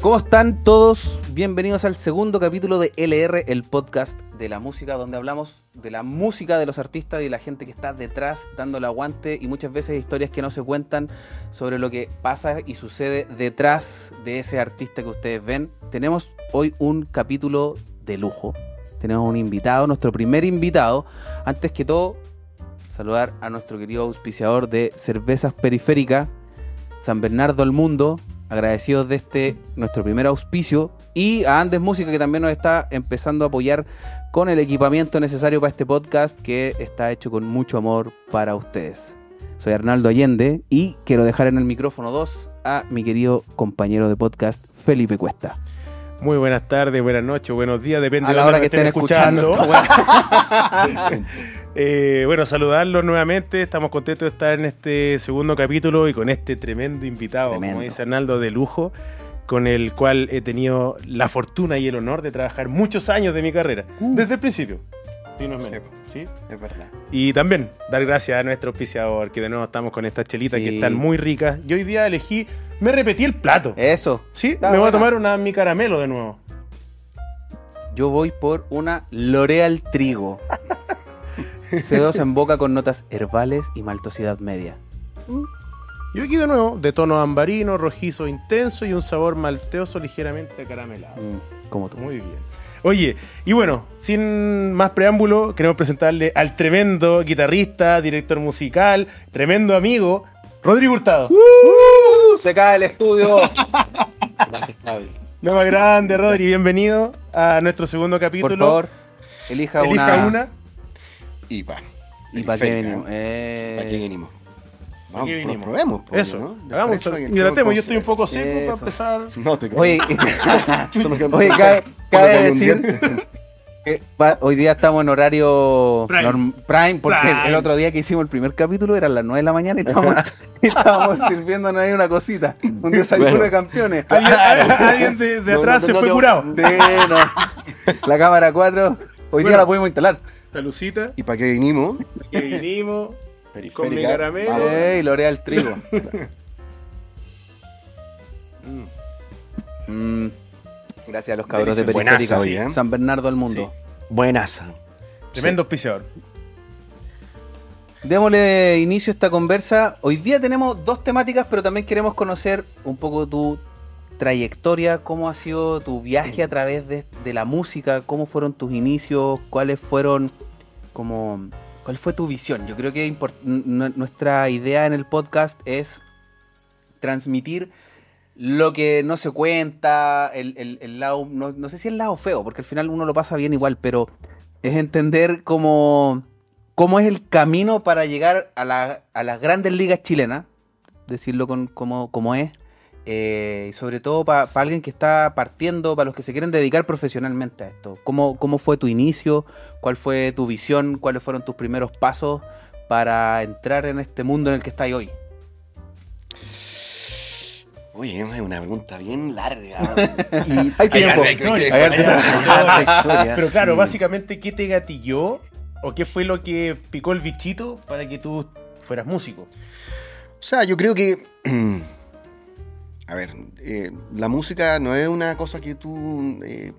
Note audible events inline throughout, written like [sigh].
¿Cómo están todos? Bienvenidos al segundo capítulo de LR, el podcast de la música, donde hablamos de la música de los artistas y de la gente que está detrás dando el aguante y muchas veces historias que no se cuentan sobre lo que pasa y sucede detrás de ese artista que ustedes ven. Tenemos hoy un capítulo de lujo. Tenemos un invitado, nuestro primer invitado. Antes que todo, saludar a nuestro querido auspiciador de cervezas periférica, San Bernardo al Mundo, agradecidos de este nuestro primer auspicio y a Andes Música que también nos está empezando a apoyar con el equipamiento necesario para este podcast que está hecho con mucho amor para ustedes. Soy Arnaldo Allende y quiero dejar en el micrófono 2 a mi querido compañero de podcast Felipe Cuesta. Muy buenas tardes, buenas noches, buenos días, depende A de la la hora que estén escuchando. [laughs] Eh, bueno, saludarlos nuevamente. Estamos contentos de estar en este segundo capítulo y con este tremendo invitado, Tremendo. como dice Arnaldo, de lujo, con el cual he tenido la fortuna y el honor de trabajar muchos años de mi carrera, Uh. desde el principio. Sí, no es menos, ¿sí? Es verdad. Y también dar gracias a nuestro auspiciador, que de nuevo estamos con estas chelitas Sí. que están muy ricas. Yo hoy día elegí, me repetí el plato. Eso. Sí, Está me voy a tomar una mi caramelo de nuevo. Yo voy por una L'Oreal Trigo. [laughs] C2 en boca con notas herbales y maltosidad media. Y aquí de nuevo, de tono ambarino, rojizo intenso y un sabor malteoso ligeramente acaramelado. Mm, como tú. Muy bien. Oye, y bueno, sin más preámbulo, queremos presentarle al tremendo guitarrista, director musical, tremendo amigo, Rodrigo Hurtado. ¡Uh! se cae el estudio. [laughs] Gracias, Claudio. Lo más grande, Rodri, bienvenido a nuestro segundo capítulo. Por favor, elija, elija una. una. Y pa. ¿Y para qué venimos? ¿eh? ¿Para qué Eh, venimos? ¿Para Vamos, qué pro- vinimos? probemos. pues, Eso, ¿no? hagamos, hidratemos, yo estoy un poco seco Eso. para empezar. No te creo. Oye, [laughs] cabe, decir que va- hoy día estamos en horario Prime. norm- prime, porque Prime. el otro día que hicimos el primer capítulo eran las 9 de la mañana y estábamos, [laughs] estábamos sirviéndonos ahí una cosita, un desayuno Bueno. de campeones. Alguien, alguien de, de No, atrás no, se no fue curado. Sí, no. La cámara 4, hoy día la pudimos instalar. Salucita, ¿Y para qué vinimos? que vinimos. Periférica. Con mi caramelo. Ey, L'Oreal Trigo. [laughs] Mm. Mm, Gracias a los cabros de. Periférica. Buenaza hoy, ¿eh? San Bernardo al mundo. Buenaza. Tremendo auspiciador. Démosle inicio a esta conversa. Hoy día tenemos dos temáticas, pero también queremos conocer un poco tu trayectoria, cómo ha sido tu viaje a través de, de la música, cómo fueron tus inicios, cuáles fueron como cuál fue tu visión. Yo creo que nuestra idea en el podcast es transmitir lo que no se cuenta, el, el- lado, no, no sé si el lado feo, porque al final uno lo pasa bien igual, pero es entender cómo, cómo es el camino para llegar a, la- a las grandes ligas chilenas, decirlo con, como es, eh, y sobre todo para alguien que está partiendo, para los que se quieren dedicar profesionalmente a esto. ¿Cómo, ¿Cómo fue tu inicio? ¿Cuál fue tu visión? ¿Cuáles fueron tus primeros pasos para entrar en este mundo en el que estás hoy? Oye, es una pregunta bien larga. [laughs] Y Hay tiempo. [laughs] Pero claro, sí. básicamente, ¿qué te gatilló o qué fue lo que picó el bichito para que tú fueras músico? O sea, yo creo que. [clears throat] A ver, eh, la música no es una cosa que tú eh,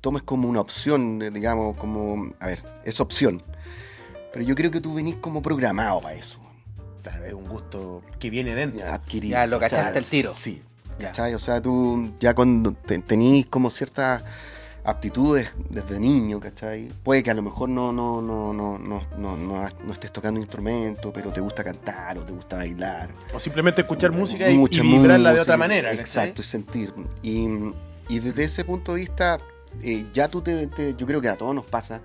tomes como una opción, eh, digamos, como. A ver, es opción. Pero yo creo que tú venís como programado para eso. Claro, es un gusto que viene dentro. Adquirido. Ya lo ¿cachai? cachaste al tiro. Sí. Ya. ¿cachai? O sea, tú ya cuando te- tenís como ciertas aptitudes desde niño, ¿cachai? Puede que a lo mejor no, no, no, no, no, no, no, no estés tocando instrumento, pero te gusta cantar o te gusta bailar. O simplemente escuchar música y, y vibrarla de otra manera. ¿cachai? Exacto, y sentir. Y, y desde ese punto de vista, eh, ya tú te, te- Yo creo que a todos nos pasa,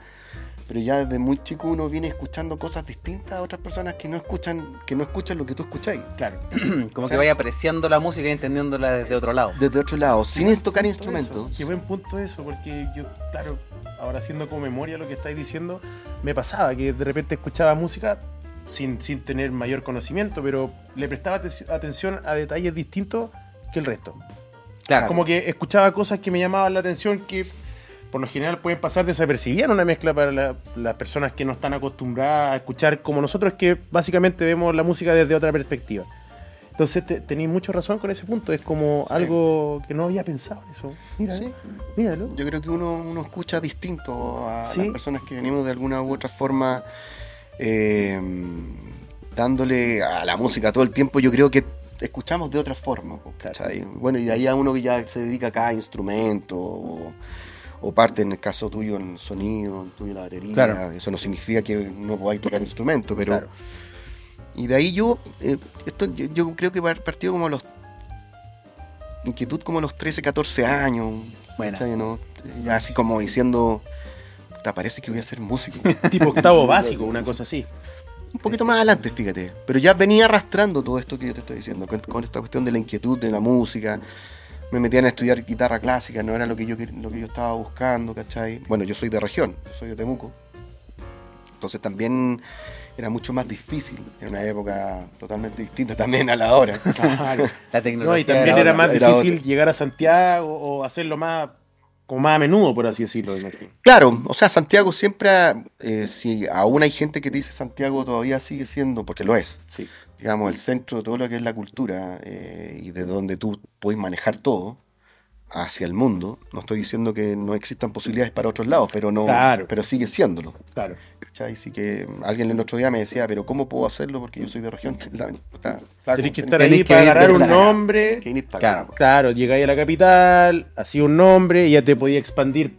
pero ya desde muy chico uno viene escuchando cosas distintas a otras personas que no escuchan, que no escuchan lo que tú escucháis. Claro. [clears throat] Como que vaya apreciando la música y entendiéndola desde otro lado. Desde otro lado, sin tocar instrumentos. eso, Qué buen punto eso, porque yo, claro, ahora haciendo como memoria lo que estáis diciendo, me pasaba que de repente escuchaba música sin, sin tener mayor conocimiento, pero le prestaba atenci- atención a detalles distintos que el resto. Claro. Como que escuchaba cosas que me llamaban la atención que por lo general pueden pasar desapercibidas en una mezcla para la- las personas que no están acostumbradas a escuchar como nosotros que básicamente vemos la música desde otra perspectiva. Entonces te- tenéis mucha razón con ese punto. Es como algo que no había pensado eso. Sí. ¿eh? míralo. Yo creo que uno, uno escucha distinto a Sí. las personas que venimos de alguna u otra forma eh, dándole a la música todo el tiempo. Yo creo que escuchamos de otra forma. Bueno, y ahí a uno que ya se dedica a cada instrumento o, o parte, en el caso tuyo, en sonido, en tuyo la batería. Claro. Eso no significa que no podáis tocar instrumento, pero... Claro. Y de ahí yo, eh, esto, yo, yo creo que par- partió como los... Inquietud como a los 13, 14 años. Buena. ¿cachai, no? Ya así como diciendo, "Puta, parece que voy a ser músico. [laughs] Tipo octavo básico, una cosa así. Un poquito más adelante, fíjate. Pero ya venía arrastrando todo esto que yo te estoy diciendo, con, con esta cuestión de la inquietud de la música. Me metían a estudiar guitarra clásica, no era lo que yo, lo que yo estaba buscando, ¿cachai? Bueno, yo soy de región, soy de Temuco. Entonces también era mucho más difícil, en una época totalmente distinta también a la hora. [laughs] La tecnología. No, y también era más era difícil otra. llegar a Santiago o hacerlo más como más a menudo, por así decirlo. Claro, o sea, Santiago siempre, eh, si aún hay gente que te dice Santiago todavía sigue siendo, porque lo es, Sí. Digamos, el centro de todo lo que es la cultura eh, y de donde tú puedes manejar todo hacia el mundo. No estoy diciendo que no existan posibilidades para otros lados, pero no, Claro. pero sigue siéndolo. Claro. ¿Cachai? Así que alguien el otro día me decía, pero ¿cómo puedo hacerlo? Porque yo soy de región. [laughs] Tenés que estar ahí que para agarrar un la- nombre. que ir para Claro. Claro, llegáis a la capital, hacía un nombre y ya te podía expandir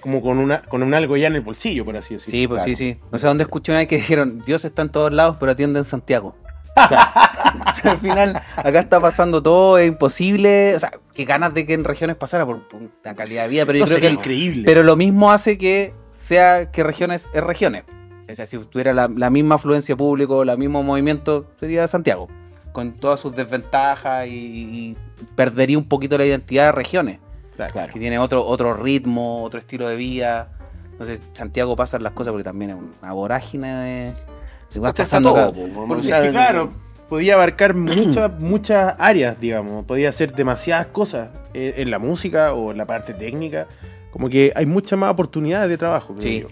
como con una con un algo ya en el bolsillo, por así decirlo. Sí, pues Claro. sí, sí. No sé dónde escuché una vez que dijeron, Dios está en todos lados, pero atiende en Santiago. O [laughs] sea, al final, acá está pasando todo, es imposible. O sea, qué ganas de que en regiones pasara por, por la calidad de vida, pero yo No, creo que increíble. Pero lo mismo hace que sea que regiones es regiones. O sea, si tuviera la, la misma afluencia público, el mismo movimiento, sería Santiago. Con todas sus desventajas y, y perdería un poquito la identidad de regiones. Claro. Que tiene otro, otro ritmo, otro estilo de vida. Entonces, Santiago pasan las cosas porque también es una vorágine de. Vas Está pasando todo, Porque claro, podía abarcar [clears throat] muchas muchas áreas, digamos. Podía hacer demasiadas cosas en la música o en la parte técnica. Como que hay muchas más oportunidades de trabajo, creo Sí. yo.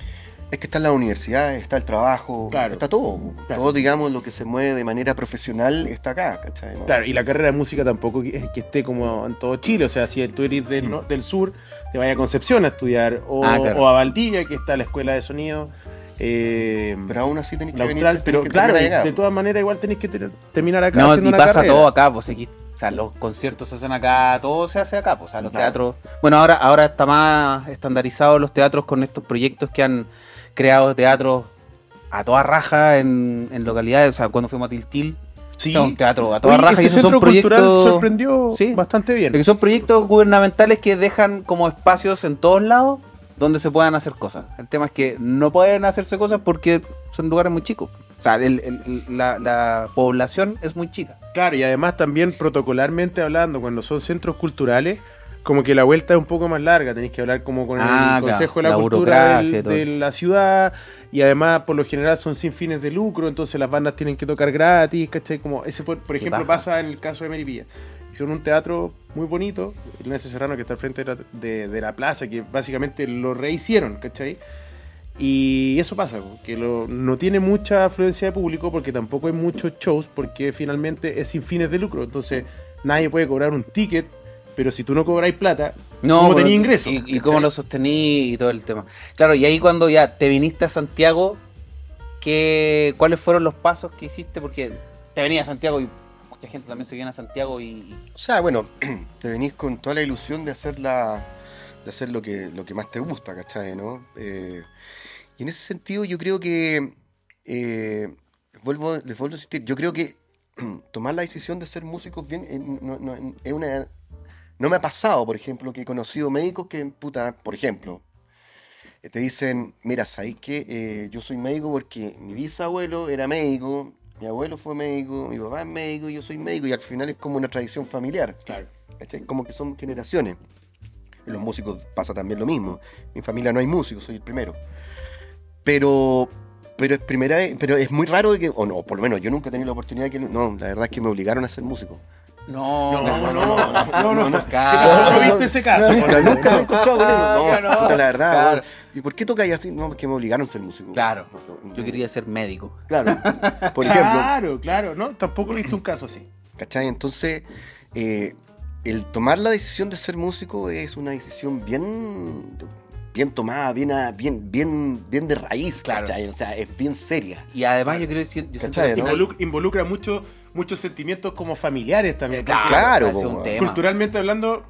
Es que está en la universidad, está el trabajo, Claro. está todo. Claro. Todo, digamos, lo que se mueve de manera profesional está acá, ¿cachai? ¿no? Claro, y la carrera de música tampoco es que esté como en todo Chile. O sea, si tú eres del, no- del sur, te vayas a Concepción a estudiar. O, Ah, claro. o a Valdivia, que está la escuela de sonido. Eh, Pero aún así tenés que venir. Austral, tenés pero que claro, acá. de todas maneras igual tenés que ter- terminar acá. No, haciendo y una pasa carrera. todo acá, pues aquí, o sea, los conciertos se hacen acá, todo se hace acá, pues, o sea, los Claro. teatros. Bueno, ahora, ahora está más estandarizado los teatros con estos proyectos que han creado teatros a toda raja en, en localidades, o sea, cuando fuimos a Tiltil, Sí. o sea, un teatro a toda Oye, raja ese y esos son centro cultural proyectos sorprendió Sí. bastante bien. que son proyectos gubernamentales que dejan como espacios en todos lados donde se puedan hacer cosas. El tema es que no pueden hacerse cosas porque son lugares muy chicos. O sea, el- el- la, la población es muy chica. Claro, y además también protocolarmente hablando, cuando son centros culturales, como que la vuelta es un poco más larga, tenéis que hablar como con Ah, el claro, Consejo de la, la Cultura del- de la ciudad, y además por lo general son sin fines de lucro, entonces las bandas tienen que tocar gratis, ¿cachai? Como ese, por, por ejemplo, pasa en el caso de Meripilla. Hicieron un teatro muy bonito, el Ignacio Serrano, que está al frente de la, de- de la plaza, que básicamente lo rehicieron, ¿cachai? Y eso pasa, que lo- no tiene mucha afluencia de público porque tampoco hay muchos shows porque finalmente es sin fines de lucro. Entonces nadie puede cobrar un ticket, pero si tú no cobráis plata, ¿cómo pero- tenías ingresos? Y, cómo lo sostení y todo el tema. Claro, y ahí cuando ya te viniste a Santiago, ¿qué, ¿cuáles fueron los pasos que hiciste? Porque te venía a Santiago y mucha gente también se viene a Santiago y... O sea, bueno, [clears throat] te venís con toda la ilusión de hacer la, de hacer lo que, lo que más te gusta, ¿cachai? ¿no? Eh, y en ese sentido yo creo que eh, vuelvo, les vuelvo a insistir, yo creo que [clears throat] tomar la decisión de ser músicos bien eh, no, es una no me ha pasado, por ejemplo, que he conocido médicos que, puta, por ejemplo, te dicen, mira, ¿sabes qué? Eh, yo soy médico porque mi bisabuelo era médico, mi abuelo fue médico, mi papá es médico, yo soy médico, y al final es como una tradición familiar. Claro. ¿cachai? Como que son generaciones. En los músicos pasa también lo mismo. En mi familia no hay músicos, soy el primero. Pero, pero es primera vez- pero es muy raro que, o no, por lo menos yo nunca he tenido la oportunidad de que, no, la verdad es que me obligaron a ser músico. No, No, no, no, no, no, no. Claro. ¿No viste ese caso? Nunca, nunca me he encontrado. No, la verdad. ¿Y por qué tocáis así? No, es que me obligaron a ser músico. Claro. Yo quería ser médico. Claro. Por ejemplo, Claro, claro, no, tampoco viste un caso así. ¿Cachai? Entonces, eh, el tomar la decisión de ser músico es una decisión bien bien tomada, bien, a- bien, bien, bien de raíz, Claro. ¿cachai? O sea, es bien seria. Y además yo creo que yo involucra mucho, muchos sentimientos como familiares también. Eh, Claro, ese es un po, tema. Culturalmente hablando,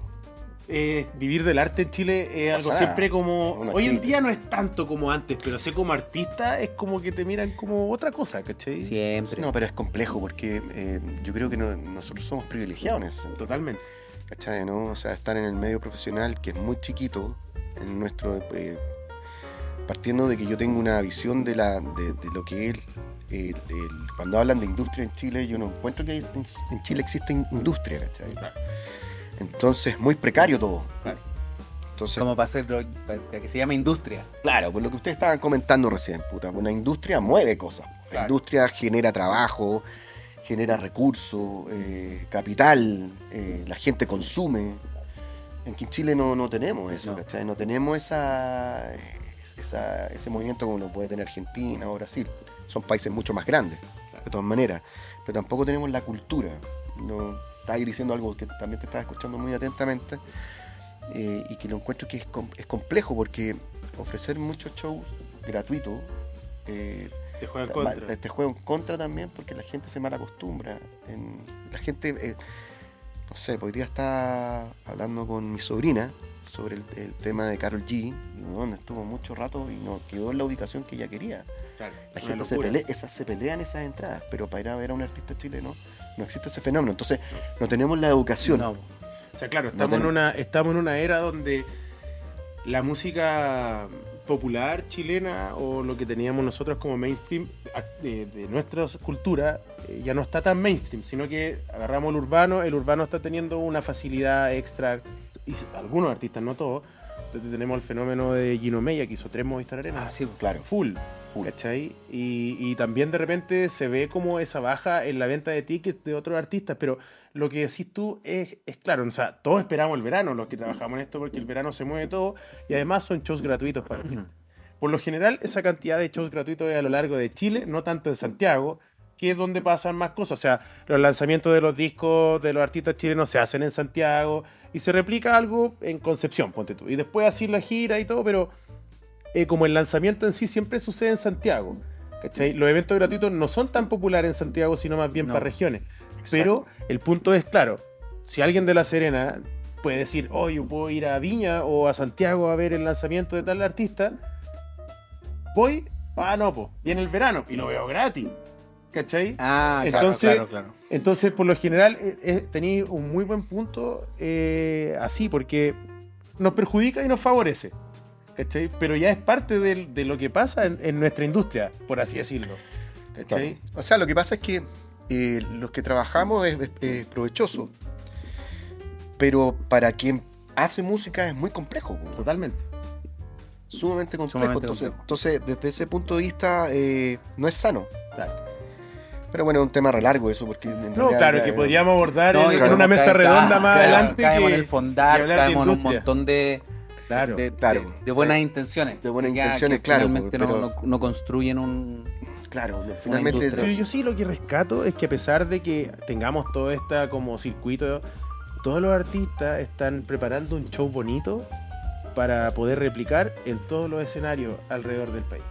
eh, vivir del arte en Chile es algo siempre como... Hoy en día no es tanto como antes, pero sé como artista es como que te miran como otra cosa, ¿cachai? Siempre. No, pero es complejo porque eh, yo creo que no- nosotros somos privilegiados en. Totalmente. ¿Cachai? ¿no? O sea, estar en el medio profesional que es muy chiquito, en nuestro eh, partiendo de que yo tengo una visión de la de, de lo que es el- el- cuando hablan de industria en Chile, yo no encuentro que en, en Chile existe in- industria, ¿cachai? Entonces, muy precario todo. Claro. Entonces, Como para hacerlo, para que se llame industria. Claro, por lo que ustedes estaban comentando recién, puta, una industria mueve cosas. La Claro. industria genera trabajo, genera recursos, eh, capital, eh, la gente consume. En Chile no, no tenemos eso, No. ¿cachai? No tenemos esa, esa- ese movimiento como lo puede tener Argentina o Brasil. Son países mucho más grandes, de todas maneras. Pero tampoco tenemos la cultura. No, estabas diciendo algo que también te estaba escuchando muy atentamente eh, y que lo encuentro que es, com- es complejo porque ofrecer muchos shows gratuitos eh, Te juegan te- contra. te, te juega en contra también porque la gente se mal acostumbra. En, la gente, eh, no sé, hoy día está hablando con mi sobrina sobre el, el tema de Carol G. Bueno, estuvo mucho rato y no quedó en la ubicación que ella quería. Claro, La gente se, pelea, esas, se pelean esas entradas, pero para ir a ver a un artista chileno no existe ese fenómeno. Entonces, no tenemos la educación. No. O sea, claro, No estamos, en una, estamos en una era donde la música popular chilena o lo que teníamos nosotros como mainstream de, de nuestra cultura eh, ya no está tan mainstream, sino que agarramos el urbano, el urbano está teniendo una facilidad extra, y algunos artistas, no todos, entonces tenemos el fenómeno de Gino Meya que hizo tres Movistar Arena. Ah, sí. Claro. Full. ¿Cachai? Y, y también de repente se ve como esa baja en la venta de tickets de otros artistas, pero lo que decís tú es, es claro, o sea, todos esperamos el verano, los que trabajamos en esto, porque el verano se mueve todo y además son shows gratuitos para mí. Por lo general, esa cantidad de shows gratuitos es a lo largo de Chile, no tanto en Santiago, que es donde pasan más cosas. O sea, los lanzamientos de los discos de los artistas chilenos se hacen en Santiago y se replica algo en Concepción, ponte tú. Y después así la gira y todo, pero eh, como el lanzamiento en sí siempre sucede en Santiago. ¿cachai? Los eventos gratuitos no son tan populares en Santiago, sino más bien No. para regiones. Pero el punto es, claro, si alguien de La Serena puede decir, oh, yo puedo ir a Viña o a Santiago a ver el lanzamiento de tal artista, voy, ah, no, pues, viene el verano y lo veo gratis. ¿Cachai? Ah, claro, Entonces- claro, claro. Entonces, por lo general, eh, eh, tenéis un muy buen punto eh, así, porque nos perjudica y nos favorece. ¿Cachai? Pero ya es parte de, lo que pasa en, en nuestra industria, por así decirlo. ¿Cachai? Claro. O sea, lo que pasa es que eh, los que trabajamos es, es- es provechoso, pero para quien hace música es muy complejo. Totalmente. sumamente complejo. Sumamente entonces, complejo. entonces, desde ese punto de vista, eh, no es sano. Claro. Pero bueno, es un tema re largo eso, porque en No, realidad claro, que podríamos abordar No, en, una mesa cae- redonda ah, más adelante. Caemos que- en el fondar, caemos en un montón de, Claro. de, Claro. de- de buenas intenciones. De buenas intenciones, que claro, Finalmente no, pero- no- no construyen un. Claro, finalmente. Pero yo sí lo que rescato es que a pesar de que tengamos todo este como circuito, todos los artistas están preparando un show bonito para poder replicar en todos los escenarios alrededor del país.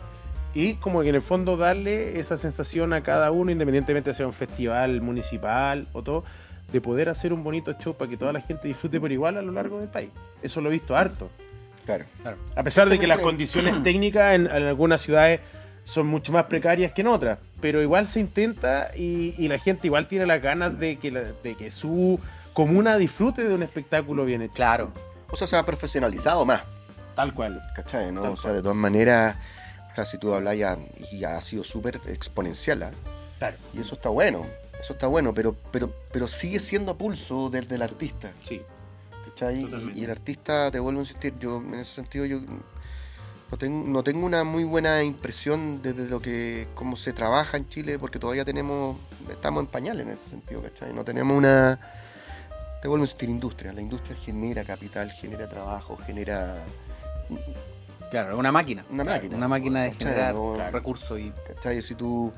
Y como que en el fondo darle esa sensación a cada uno, independientemente sea un festival municipal o todo, de poder hacer un bonito show para que toda la gente disfrute por igual a lo largo del país. Eso lo he visto harto. Claro. A pesar de que las condiciones [clears throat] técnicas en, en algunas ciudades son mucho más precarias que en otras, pero igual se intenta y, y la gente igual tiene las ganas de que, la- de que su comuna disfrute de un espectáculo bien hecho. Claro. O sea, se ha profesionalizado más, Tal cual. ¿cachai? ¿no? Tal O sea, cual. de todas maneras, o sea, si tú hablas ya, ha sido súper exponencial, ¿ah? Claro. y eso está bueno, eso está bueno, pero, pero, pero sigue siendo a pulso del, del artista. Sí. ¿Cachai? Y, el artista, te vuelvo a insistir, yo en ese sentido yo no tengo, no tengo una muy buena impresión de, de lo que, cómo se trabaja en Chile, porque todavía tenemos, estamos en pañales en ese sentido, ¿cachai? No tenemos una, te vuelvo a insistir, industria. La industria genera capital, genera trabajo, genera, Claro, una máquina. Una máquina. Una máquina de ¿Cachai? generar No, recursos y. ¿cachai? Si tú,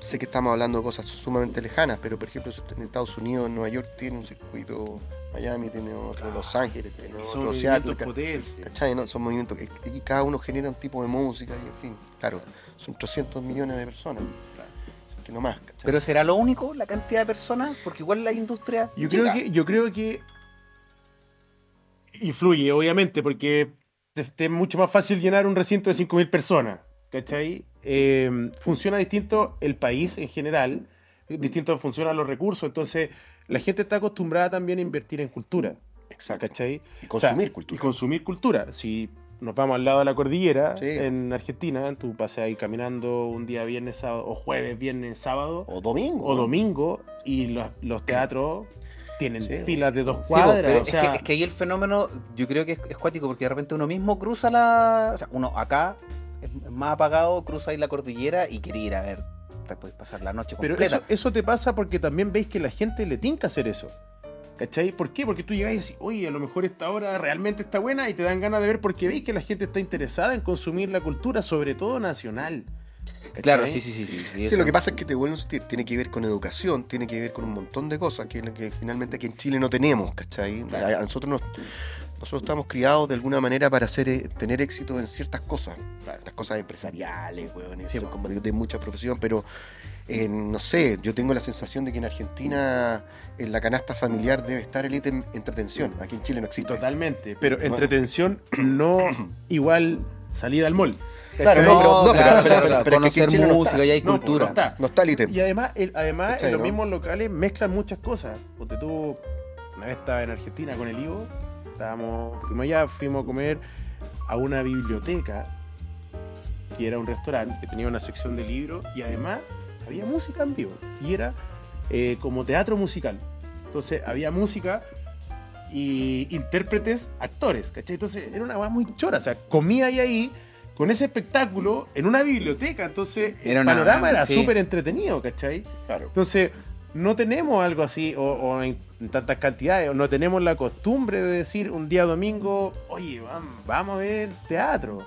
sé que estamos hablando de cosas sumamente lejanas, pero por ejemplo en Estados Unidos, Nueva York tiene un circuito, Miami tiene otro, Los Ángeles tiene son otro, movimientos Seattle, potentes. ¿cachai? ¿no? Son movimientos que y cada uno genera un tipo de música y en fin, claro, son 300 millones de personas, Así que no más, ¿cachai? Pero será lo único la cantidad de personas, porque igual la industria. Yo llega. creo, que, yo creo que influye, obviamente, porque es mucho más fácil llenar un recinto de 5.000 personas. ¿Cachai? Eh, funciona distinto el país en general, distinto funcionan los recursos, entonces la gente está acostumbrada también a invertir en cultura. Exacto. ¿Cachai? Y consumir O sea, cultura. Y consumir cultura. Si nos vamos al lado de la cordillera, Sí. en Argentina, tú pasas ahí caminando un día viernes, sábado, o jueves, viernes, sábado, O domingo. o domingo y los, los teatros tienen Sí. filas de dos Sí, cuadras. pero o es, que, es que ahí el fenómeno, yo creo que es, es cuático, porque de repente uno mismo cruza la. O sea, uno acá es más apagado, cruza ahí la cordillera y quiere ir a ver. Te puedes pasar la noche pero completa. eso, eso te pasa porque también veis que la gente le tinca hacer eso. ¿Cachai? ¿Por qué? Porque tú llegáis y decís, oye, a lo mejor esta hora realmente está buena y te dan ganas de ver porque veis que la gente está interesada en consumir la cultura, sobre todo nacional. ¿Cachai? Claro, sí, sí, sí. sí, sí, lo que pasa es que te vuelvo a insistir, tiene que ver con educación, tiene que ver con un montón de cosas que, que finalmente aquí en Chile no tenemos, ¿cachai? Claro. A nosotros nos, nosotros estamos criados de alguna manera para hacer, eh, tener éxito en ciertas cosas, Claro. las cosas empresariales, weón, Sí, como de, de mucha profesión, pero eh, no sé, yo tengo la sensación de que en Argentina en la canasta familiar debe estar el ítem entretención, aquí en Chile no existe. Totalmente. Pero entretención no [clears throat] igual salida al mall. Claro, no, pero- no, claro, pero- claro, pero- pero es que aquí en Chile no música está. y hay cultura. no está. No está el ítem. Y además, el- además ¿Cachai, en los mismos locales mezclan muchas cosas. Porque tú, una vez estaba en Argentina con el Ivo, estábamos, fuimos allá, fuimos a comer a una biblioteca, que era un restaurante, que tenía una sección de libros, y además había música en vivo. Y era eh, como teatro musical. Entonces había música y intérpretes, actores, ¿cachai? Entonces era una weá muy chora, o sea, comía ahí ahí con ese espectáculo en una biblioteca, entonces Era el una- panorama era sí. súper entretenido, ¿cachai? Claro. Entonces no tenemos algo así o, o en, tantas cantidades, o no tenemos la costumbre de decir un día domingo, oye, vam- vamos a ver teatro.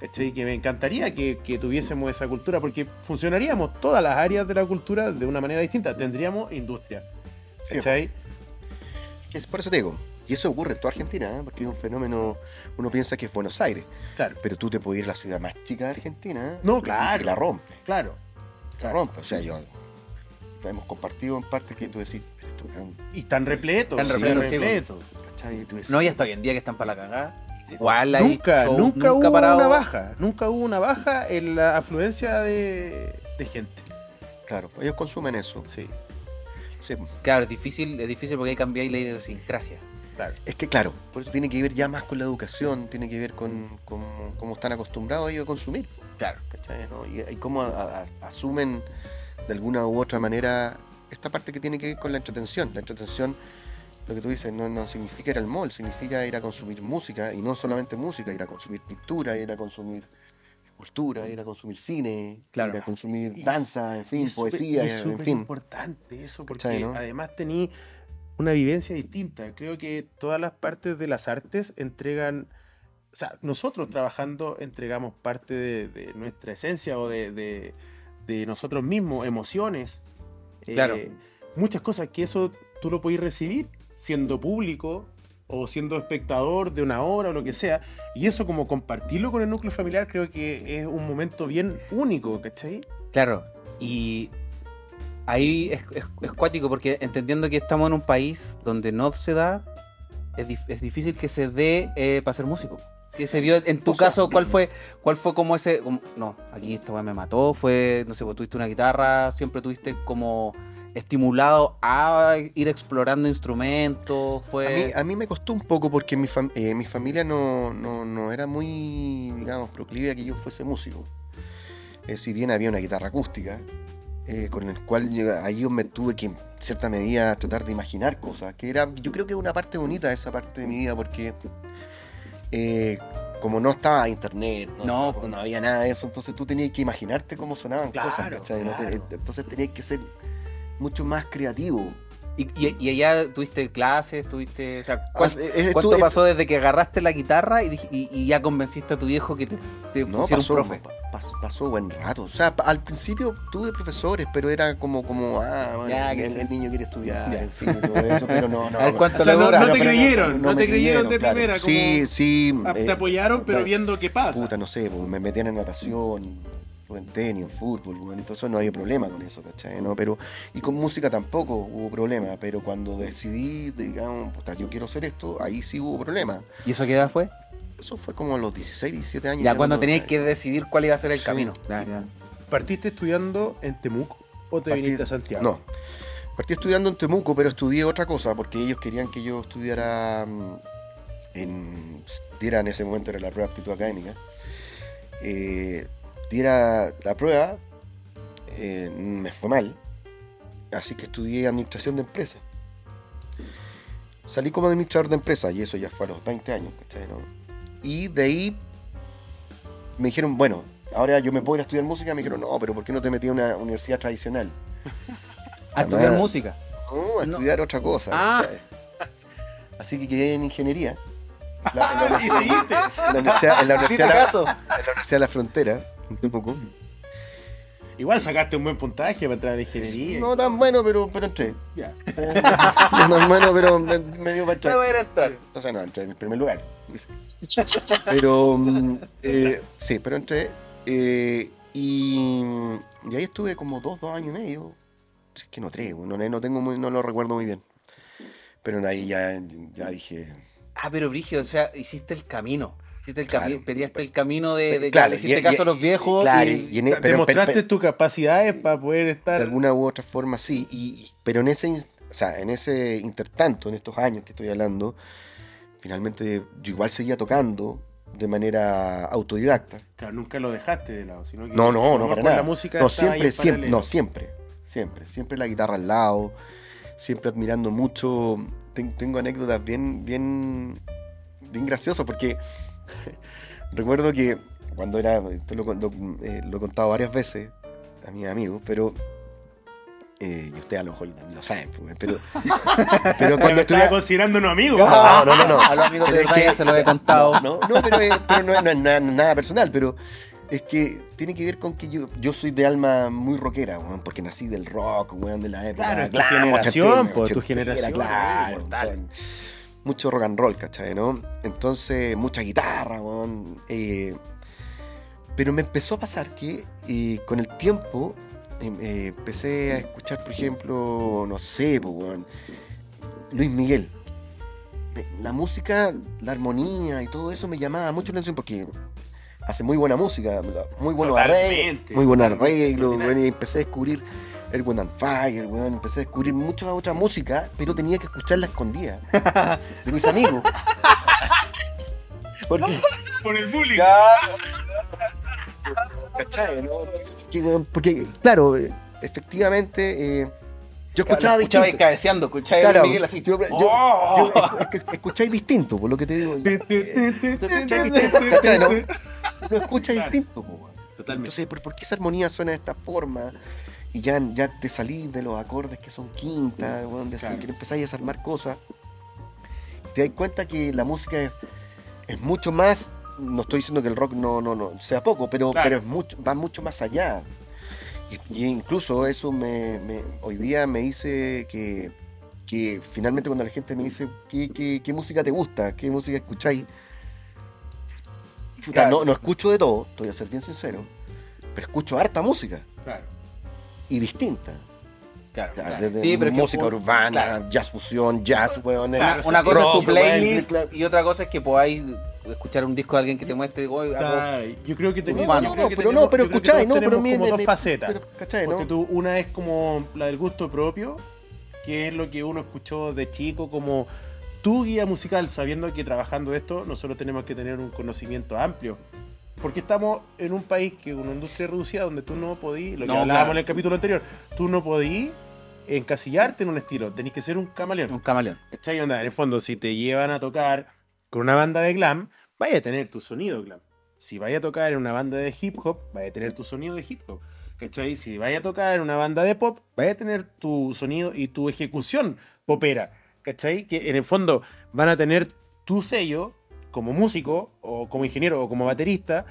¿Cachai? Que me encantaría que, que tuviésemos esa cultura, porque funcionaríamos todas las áreas de la cultura de una manera distinta. Tendríamos industria. Sí, ¿Cachai? Es por eso te digo. Y eso ocurre en toda Argentina, ¿eh? porque es un fenómeno, uno piensa que es Buenos Aires, Claro, pero tú te puedes ir a la ciudad más chica de Argentina ¿eh? No, claro. y la rompe, claro. la rompe. O sea, yo hemos compartido en partes que tú decís, esto Y tan repleto. Tan sí, repleto, sí, repleto. ¿cachai? Y tú decís, No, y hasta hoy en día que están para la cagada. Igual hay Nunca, nunca, hubo parado. una baja. Nunca hubo una baja en la afluencia de, de gente. Claro, ellos consumen eso. Sí, Sí. Claro, es difícil, es difícil porque hay que cambiar la idiosincrasia. claro. Es que claro, por eso tiene que ver ya más con la educación, tiene que ver con, con cómo están acostumbrados ellos a consumir. Claro. ¿cachai? ¿no? Y, y cómo a- a- asumen de alguna u otra manera esta parte que tiene que ver con la entretención. La entretención, lo que tú dices, no, no significa ir al mall, significa ir a consumir música, y no solamente música, ir a consumir pintura, ir a consumir escultura, ir a consumir cine, Claro. ir a consumir Y- danza, en Y fin, es poesía, y es en fin. importante eso, porque además tení una vivencia distinta. Creo que todas las partes de las artes entregan. O sea, nosotros trabajando entregamos parte de, de nuestra esencia o de, de- de nosotros mismos, emociones. eh, muchas cosas que eso tú lo podés recibir siendo público o siendo espectador de una obra o lo que sea. Y eso como compartirlo con el núcleo familiar creo que es un momento bien único, ¿cachai? Claro. Y ahí es, es, es cuático porque entendiendo que estamos en un país donde no se da, es, dif- es difícil que se dé eh, para ser músico. Que se dio, en tu O sea- caso, ¿cuál fue cuál fue como ese... como- no, aquí esta weá me mató, fue, no sé, vos tuviste una guitarra, siempre tuviste como estimulado a ir explorando instrumentos, A mí, fue... a mí me costó un poco porque mi, fam- eh, mi familia no, no, no era muy, digamos, proclive a que yo fuese músico. Eh, si bien había una guitarra acústica, eh, con el cual yo, ahí yo me tuve que en cierta medida tratar de imaginar cosas, que era, yo creo que es una parte bonita de esa parte de mi vida porque eh, como no estaba internet, no, No, no, no había nada de eso, entonces tú tenías que imaginarte cómo sonaban Claro, cosas, ¿cachai? Te- entonces tenías que ser mucho más creativo ¿Y, y, y allá tuviste clases, tuviste... O sea, ¿cuán- Ah, eh, ¿Cuánto estuve- pasó desde que agarraste la guitarra y, y- y ya convenciste a tu viejo que te, te No, pusiera pasó, un profe? pa- pas- pasó buen rato. O sea, pa- al principio tuve profesores, pero era como, como ah, bueno, Ya, el, niño quiere estudiar, Ya. en fin, y todo eso, pero no, [laughs] no. A ver no. cuánto O sea, le no- te creyeron, no te creyeron de claro. primera, como- Sí, sí. Ah, eh, Te apoyaron, pero viendo qué pasa. Puta, no sé, pues, me metían en natación, o en tenis, en fútbol, bueno, entonces no había problema con eso, ¿cachai? ¿no? Pero, y con música tampoco hubo problema, pero cuando decidí, digamos, puta, yo quiero hacer esto, ahí sí hubo problema. ¿Y eso qué edad fue? Eso fue como a los 16, 17 años. Ya cuando no- tenías que decidir cuál iba a ser el Sí. camino. Ya, ya. ¿Partiste estudiando en Temuco o te Partí- viniste a Santiago? No. Partí estudiando en Temuco, pero estudié otra cosa, porque ellos querían que yo estudiara mm, en. diera en ese momento era la prueba de aptitud académica. Eh, diera la prueba, eh, me fue mal, así que estudié administración de empresas. Salí como administrador de empresas, y eso ya fue a los 20 años, ¿cachai, no? Y de ahí me dijeron, bueno, ahora yo me puedo ir a estudiar música, me dijeron, no, pero ¿por qué no te metí a una universidad tradicional? [laughs] A estudiar música. No, a No. estudiar otra cosa. Ah. Así que quedé en ingeniería. [laughs] La- en, la ¿Y universidad, seguiste? en la universidad, en la ¿Hiciste universidad, caso? en la Universidad de la Frontera, en Temuco. Igual sacaste un buen puntaje para entrar a la ingeniería. No tan bueno, pero, pero entré. Ya. [laughs] No tan bueno, pero me, me dio para entrar. No voy a entrar. Entonces no, entré en el primer lugar. Pero, eh, sí, pero entré. eh, y, y ahí estuve como dos, dos años y medio. Si Es que no tres, no, no, tengo muy, no lo recuerdo muy bien. Pero ahí ya, ya dije. Ah, pero Brigio, o sea, hiciste el camino. Hiciste el Claro. camino, peleaste el camino de, de Claro, le hiciste y- caso y- a los viejos. Claro, y- y en- pero- Demostraste pero- tus capacidades para poder estar. de alguna u otra forma sí. Y, pero en ese, o sea, en ese intertanto, en estos años que estoy hablando, finalmente yo igual seguía tocando de manera autodidacta. Claro, nunca lo dejaste de lado, sino que No, no, no, para nada. la música no, siempre, siempre, no, siempre, siempre, siempre la guitarra al lado, siempre admirando mucho. Ten- tengo anécdotas bien, bien, bien graciosas porque [laughs] recuerdo que cuando era, esto lo, lo- eh, lo he contado varias veces a mis amigos, pero eh, y ustedes a lo mejor lo saben, pues, [laughs] pero, pero cuando Pero estaba estudiaba- considerándonos amigos. no, no, no, no. [laughs] A los amigos de verdad que- ya se lo he contado. No, no, pero, eh, pero no, es- no es nada, nada personal, pero es que tiene que ver con que yo, yo soy de alma muy rockera, weón, porque nací del rock, weón, de la época. Claro, es tu generación, tu generación, claro. Mucho rock and roll, ¿cachai? ¿no? Entonces, mucha guitarra, weón. eh, pero me empezó a pasar que eh, con el tiempo em, eh, empecé a escuchar, por ejemplo, no sé, pues, weón, Luis Miguel. La música, la armonía y todo eso me llamaba mucho la atención porque hace muy buena música, muy buenos arreglos, muy buen arreglo, y empecé a descubrir el Wind and Fire, weón, empecé a descubrir mucha otra música, pero tenía que escucharla escondida de mis amigos. [laughs] Porque, Por el bullying. ¿cachai, no? Porque, claro, efectivamente, eh, yo escuchaba escuchaba ahí distinto. cabeceando, escuchaba Claro, Miguel así. yo, yo- ¡Oh! yo- escucháis distinto, por lo que te digo. Eh, tú escucháis distinto, ¿cachai, no? Uno escucha Claro. distinto, po, weón. Totalmente. Entonces, ¿por, por qué esa armonía suena de esta forma? Y ya, ya te salís de los acordes que son quintas, weón, de así, Claro. que empezáis a desarmar cosas. Te das cuenta que la música es, es mucho más. No estoy diciendo que el rock no, no, no sea poco, pero, Claro. pero es mucho, va mucho más allá. Y, y incluso eso me, me- hoy día me dice que, que finalmente cuando la gente me dice ¿qué, qué, qué música te gusta, qué música escucháis, puta, Claro. no, no escucho de todo, estoy a ser bien sincero, pero escucho harta música Claro. Y distinta. Claro, sea, claro. desde Sí, pero es que música fue- urbana, claro. jazz fusión, jazz, weón. Claro, Una, una cosa es tu rock, weón, playlist mezcla- y otra cosa es que podáis escuchar un disco de alguien que te muestre. "Oye, hago- Ay, Yo creo que tenemos. no, no, que pero no, pero que escucháis, no, pero como dos me- facetas. pero, ¿cachai, no? Porque tú, una es como la del gusto propio, que es lo que uno escuchó de chico, como tu guía musical, sabiendo que trabajando esto nosotros tenemos que tener un conocimiento amplio. Porque estamos en un país que una industria reducida donde tú no podís, lo que No, hablábamos claro. en el capítulo anterior, tú no podís encasillarte en un estilo, tenés que ser un camaleón. Un camaleón. ¿Cachai? Onda, en el fondo, si te llevan a tocar con una banda de glam, vaya a tener tu sonido glam. Si vaya a tocar en una banda de hip hop, vaya a tener tu sonido de hip hop. ¿Cachai? Si vaya a tocar en una banda de pop, vaya a tener tu sonido y tu ejecución popera. ¿Cachai? Que en el fondo van a tener tu sello como músico o como ingeniero o como baterista,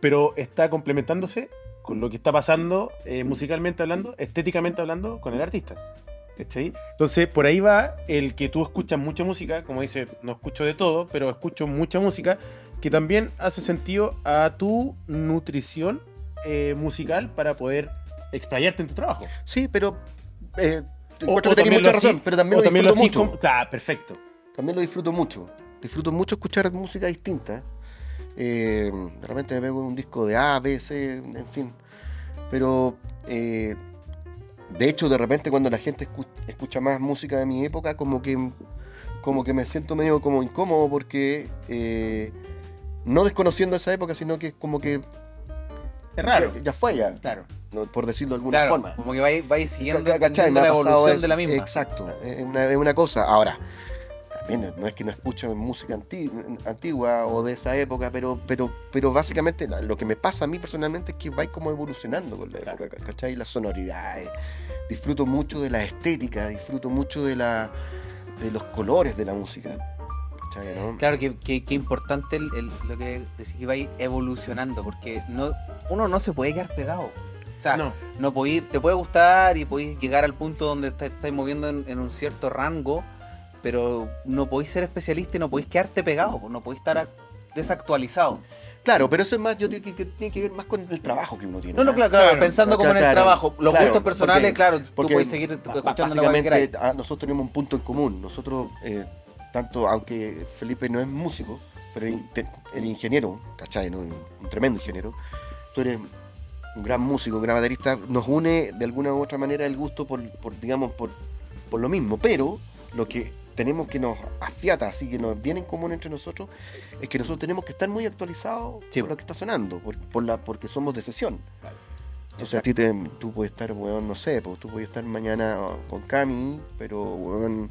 pero está complementándose con lo que está pasando eh, musicalmente hablando, estéticamente hablando, con el artista. ¿Cachai? Entonces, por ahí va el que tú escuchas mucha música, como dice, no escucho de todo, pero escucho mucha música, que también hace sentido a tu nutrición eh, musical para poder explayarte en tu trabajo. Sí, pero. Eh, O- encuentro o que tenés mucha razón, así- pero también lo también lo mucho. como- Ah, perfecto. También lo disfruto mucho. Disfruto mucho escuchar música distinta. Eh, de repente me pego un disco de A, B, C, en fin. Pero, eh, de hecho, de repente cuando la gente escu- escucha más música de mi época, como que, como que me siento medio como incómodo porque eh, no desconociendo esa época, sino que es como que Es raro. ya, ya fue ya, Claro. ¿no? por decirlo de alguna Claro, forma. como que vais, vais siguiendo, la evolución eso. de la misma. Exacto, es una, es una cosa. Ahora, también no es que no escucho música anti- antigua o de esa época, pero, pero, pero básicamente lo que me pasa a mí personalmente es que va como evolucionando con la Claro. época, ¿cachai? Las sonoridades. Disfruto mucho de la estética, disfruto mucho de la de los colores de la música. ¿Cachai? no? Claro, que, que, que importante el, el- lo que decís que vais evolucionando, porque no, uno no se puede quedar pegado. O sea, no, No. podéis- te puede gustar y podéis llegar al punto donde te estáis moviendo en, en un cierto rango, pero no podéis ser especialista y no podéis quedarte pegado, pues, no podéis estar desactualizado. Claro, pero eso es más, yo digo que, que tiene que ver más con el trabajo que uno tiene. No, no, ¿ah? claro, claro, Claro, pensando como en el claro, trabajo. Los claro, gustos personales, porque- claro, tú Porque puedes seguir escuchando la que ah, nosotros tenemos un punto en común. Nosotros, eh, tanto, aunque Felipe no es músico, pero el ingeniero, ¿cachai? ¿no? Un, un tremendo ingeniero. Tú eres un gran músico, un gran baterista. Nos une de alguna u otra manera el gusto por, por, digamos, por, por lo mismo. Pero lo que tenemos que nos afiata, así que nos viene en común entre nosotros, es que nosotros tenemos que estar muy actualizados Sí, por lo que está sonando, por, por la, porque somos de sesión. Claro. Entonces a ti te, tú puedes estar, weón, no sé, pues tú puedes estar mañana oh, con Cami, pero weón,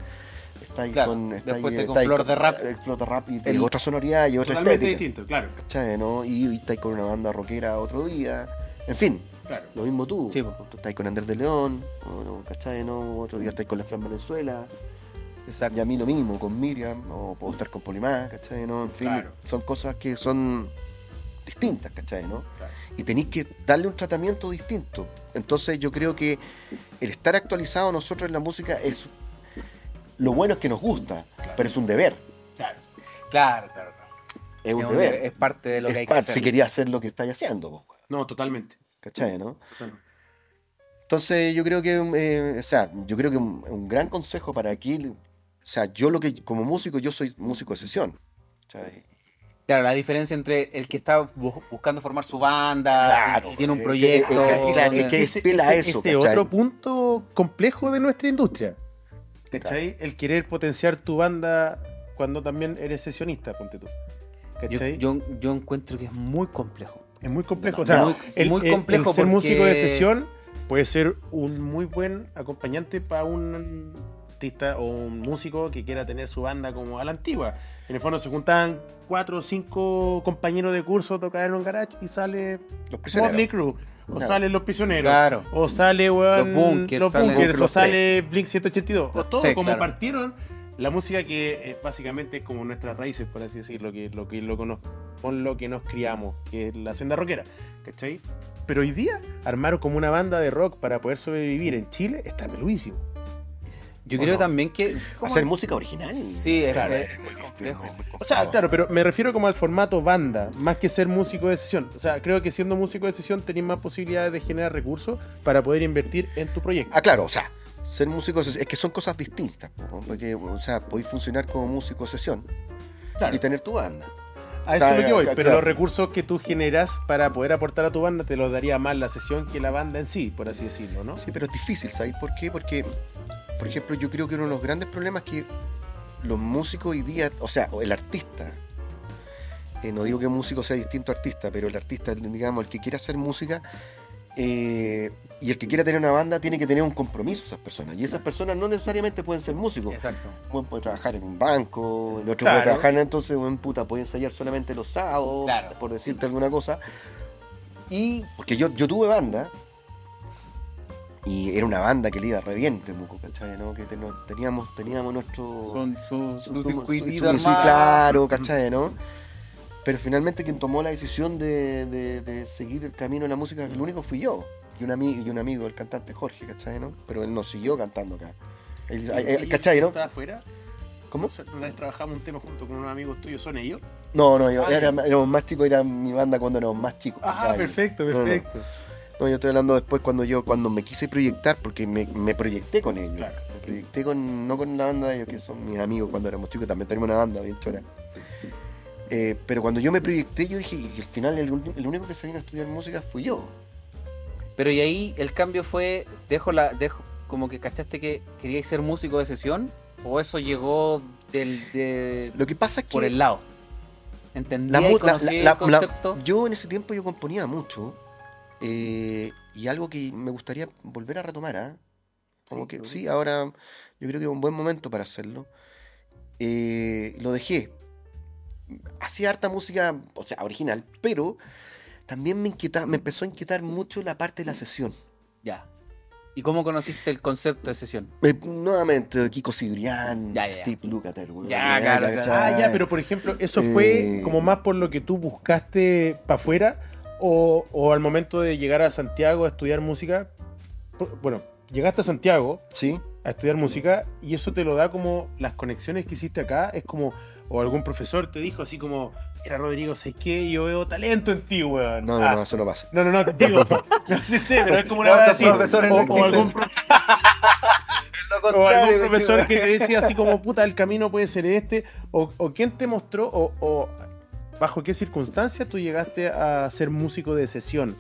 está ahí Claro, con, está después ahí- con ahí Flor de Rap. eh, Flor de rap y, El- y otra sonoridad y otra Totalmente estética. distinto, claro. ¿Cachai, no? Y, y estás con una banda rockera otro día. En fin, Claro. lo mismo tú. Sí, po. Tú estás con Andrés de León, o no, ¿cachai? No? Otro día estás con la Fran Valenzuela. Exacto. Y a mí lo mismo, con Miriam, o puedo estar con Polimá, ¿cachai? ¿no? En fin, Claro. son cosas que son distintas, ¿cachai? ¿no? Claro. Y tenéis que darle un tratamiento distinto. Entonces yo creo que el estar actualizado nosotros en la música es... Lo bueno es que nos gusta, Claro. pero es un deber. Claro. Claro, claro, claro. Es un Es deber. es parte de lo que hay que hacer. Si querías hacer lo que estáis haciendo, weón, No, totalmente. ¿cachai? ¿no? totalmente. Entonces yo creo que, eh, o sea, yo creo que un, un gran consejo para aquí, o sea, yo lo que, como músico, yo soy músico de sesión. Claro, la diferencia entre el que está bu- buscando formar su banda Claro, y, tiene un es que- proyecto. es que- es que- es a eso, ese ¿cachai? otro punto complejo de nuestra industria. ¿Cachai? El querer potenciar tu banda cuando también eres sesionista, ponte tú. yo, ¿Cachai? yo, yo encuentro que es muy complejo. es muy complejo. No, o sea, muy- el, muy el- complejo el ser porque- músico de sesión puede ser un muy buen acompañante para un artista o un músico que quiera tener su banda como a la antigua. En el fondo se juntan cuatro o cinco compañeros de curso a tocar en un garage y sale. Motley Crue, o Claro. salen los prisioneros, Claro. o sale weón, Los Bunkers, los Bunkers, o Los tres. sale Blink 182, o todo tres, como claro. partieron la música que eh, básicamente es como nuestras raíces, por así decirlo, que lo que lo que nos, con lo que nos criamos, que es la senda rockera, ¿cachai? Pero hoy día armaron como una banda de rock para poder sobrevivir en Chile, está peluísimo. Yo ¿O creo no? también que. ¿cómo? Hacer música original. Sí, es, Claro. es- Es muy complejo. es muy O sea, claro, pero me refiero como al formato banda, más que ser músico de sesión. O sea, creo que siendo músico de sesión tenés más posibilidades de generar recursos para poder invertir en tu proyecto. Ah, claro, o sea, ser músico es es que son cosas distintas. po, Porque, o sea, podéis funcionar como músico de sesión Claro. y tener tu banda. A eso es lo que voy, Claro. pero los recursos que tú generas para poder aportar a tu banda te los daría más la sesión que la banda en sí, por así decirlo, ¿no? Sí, pero es difícil, ¿sabes por qué? Porque, por ejemplo, yo creo que uno de los grandes problemas es que los músicos hoy día, o sea, el artista, eh, no digo que músico sea distinto a artista, pero el artista, digamos, el que quiere hacer música eh, y el que quiera tener una banda tiene que tener un compromiso esas personas. Y esas personas no necesariamente pueden ser músicos. Exacto. Uno puede trabajar en un banco, el otro Claro. puede trabajar, entonces, un puta, puede ensayar solamente los sábados, Claro. por decirte alguna cosa. Y porque yo, yo tuve banda, y era una banda que le iba re bien, Temuco, ¿cachai? ¿no? Que teníamos, teníamos nuestro... Con su, su- su su- sí, claro, ¿cachai? ¿no? Pero finalmente quien tomó la decisión de, de- de seguir el camino de la música, el único fui yo. Y un, amigo, y un amigo, el cantante Jorge, ¿cachai? ¿no? Pero él no siguió cantando acá. Él- eh, ¿Ellos ¿Cachai? ¿no? ¿Estás afuera? ¿Cómo? Una vez trabajamos un tema junto con unos amigos tuyos, ¿son ellos? No, no, yo, Ah, era- éramos más chicos, era mi banda cuando éramos más chicos. Ah, perfecto, No, no. No, yo estoy hablando después cuando yo cuando me quise proyectar, porque me, me proyecté con ellos. Claro. Me proyecté con, no con la banda de ellos, que son mis amigos cuando éramos chicos, también tenemos una banda bien chora. Eh, pero cuando yo me proyecté, yo dije, y al final el, el único que se vino a estudiar música fui yo. Pero y ahí el cambio fue, dejo la, dejo, como que cachaste que queríais ser músico de sesión, o eso llegó del, de, Lo que pasa es que por el lado. ¿Entendía la y la- el concepto? yo en ese tiempo yo componía mucho eh, y algo que me gustaría volver a retomar, ¿ah? Como Sí, que sí, ahora yo creo que es un buen momento para hacerlo. Eh, lo dejé. Hacía harta música, o sea, original, pero también me inquieta, me empezó a inquietar mucho la parte de la sesión. Ya. ¿Y cómo conociste el concepto de sesión? Eh, nuevamente, Kiko Cibrián, Ya, ya, ya. Steve Lukather, weón, Ya, claro, claro. Ah, ya, pero por ejemplo, ¿eso fue Eh. como más por lo que tú buscaste para afuera? O, o al momento de llegar a Santiago a estudiar música? Bueno, llegaste a Santiago Sí, a estudiar música y eso te lo da como las conexiones que hiciste acá. Es como, o algún profesor te dijo así como, era Rodrigo, ¿sabes qué? Yo veo talento en ti, weón. no, no, Ah, no, eso no pasa. No, no, no, te digo. [laughs] No sé, sé, pero es como una esos así. O, algún, pro- [laughs] o algún profesor que te decía así como, puta, el camino puede ser este. O, o quién te mostró, o, o bajo qué circunstancias tú llegaste a ser músico de sesión.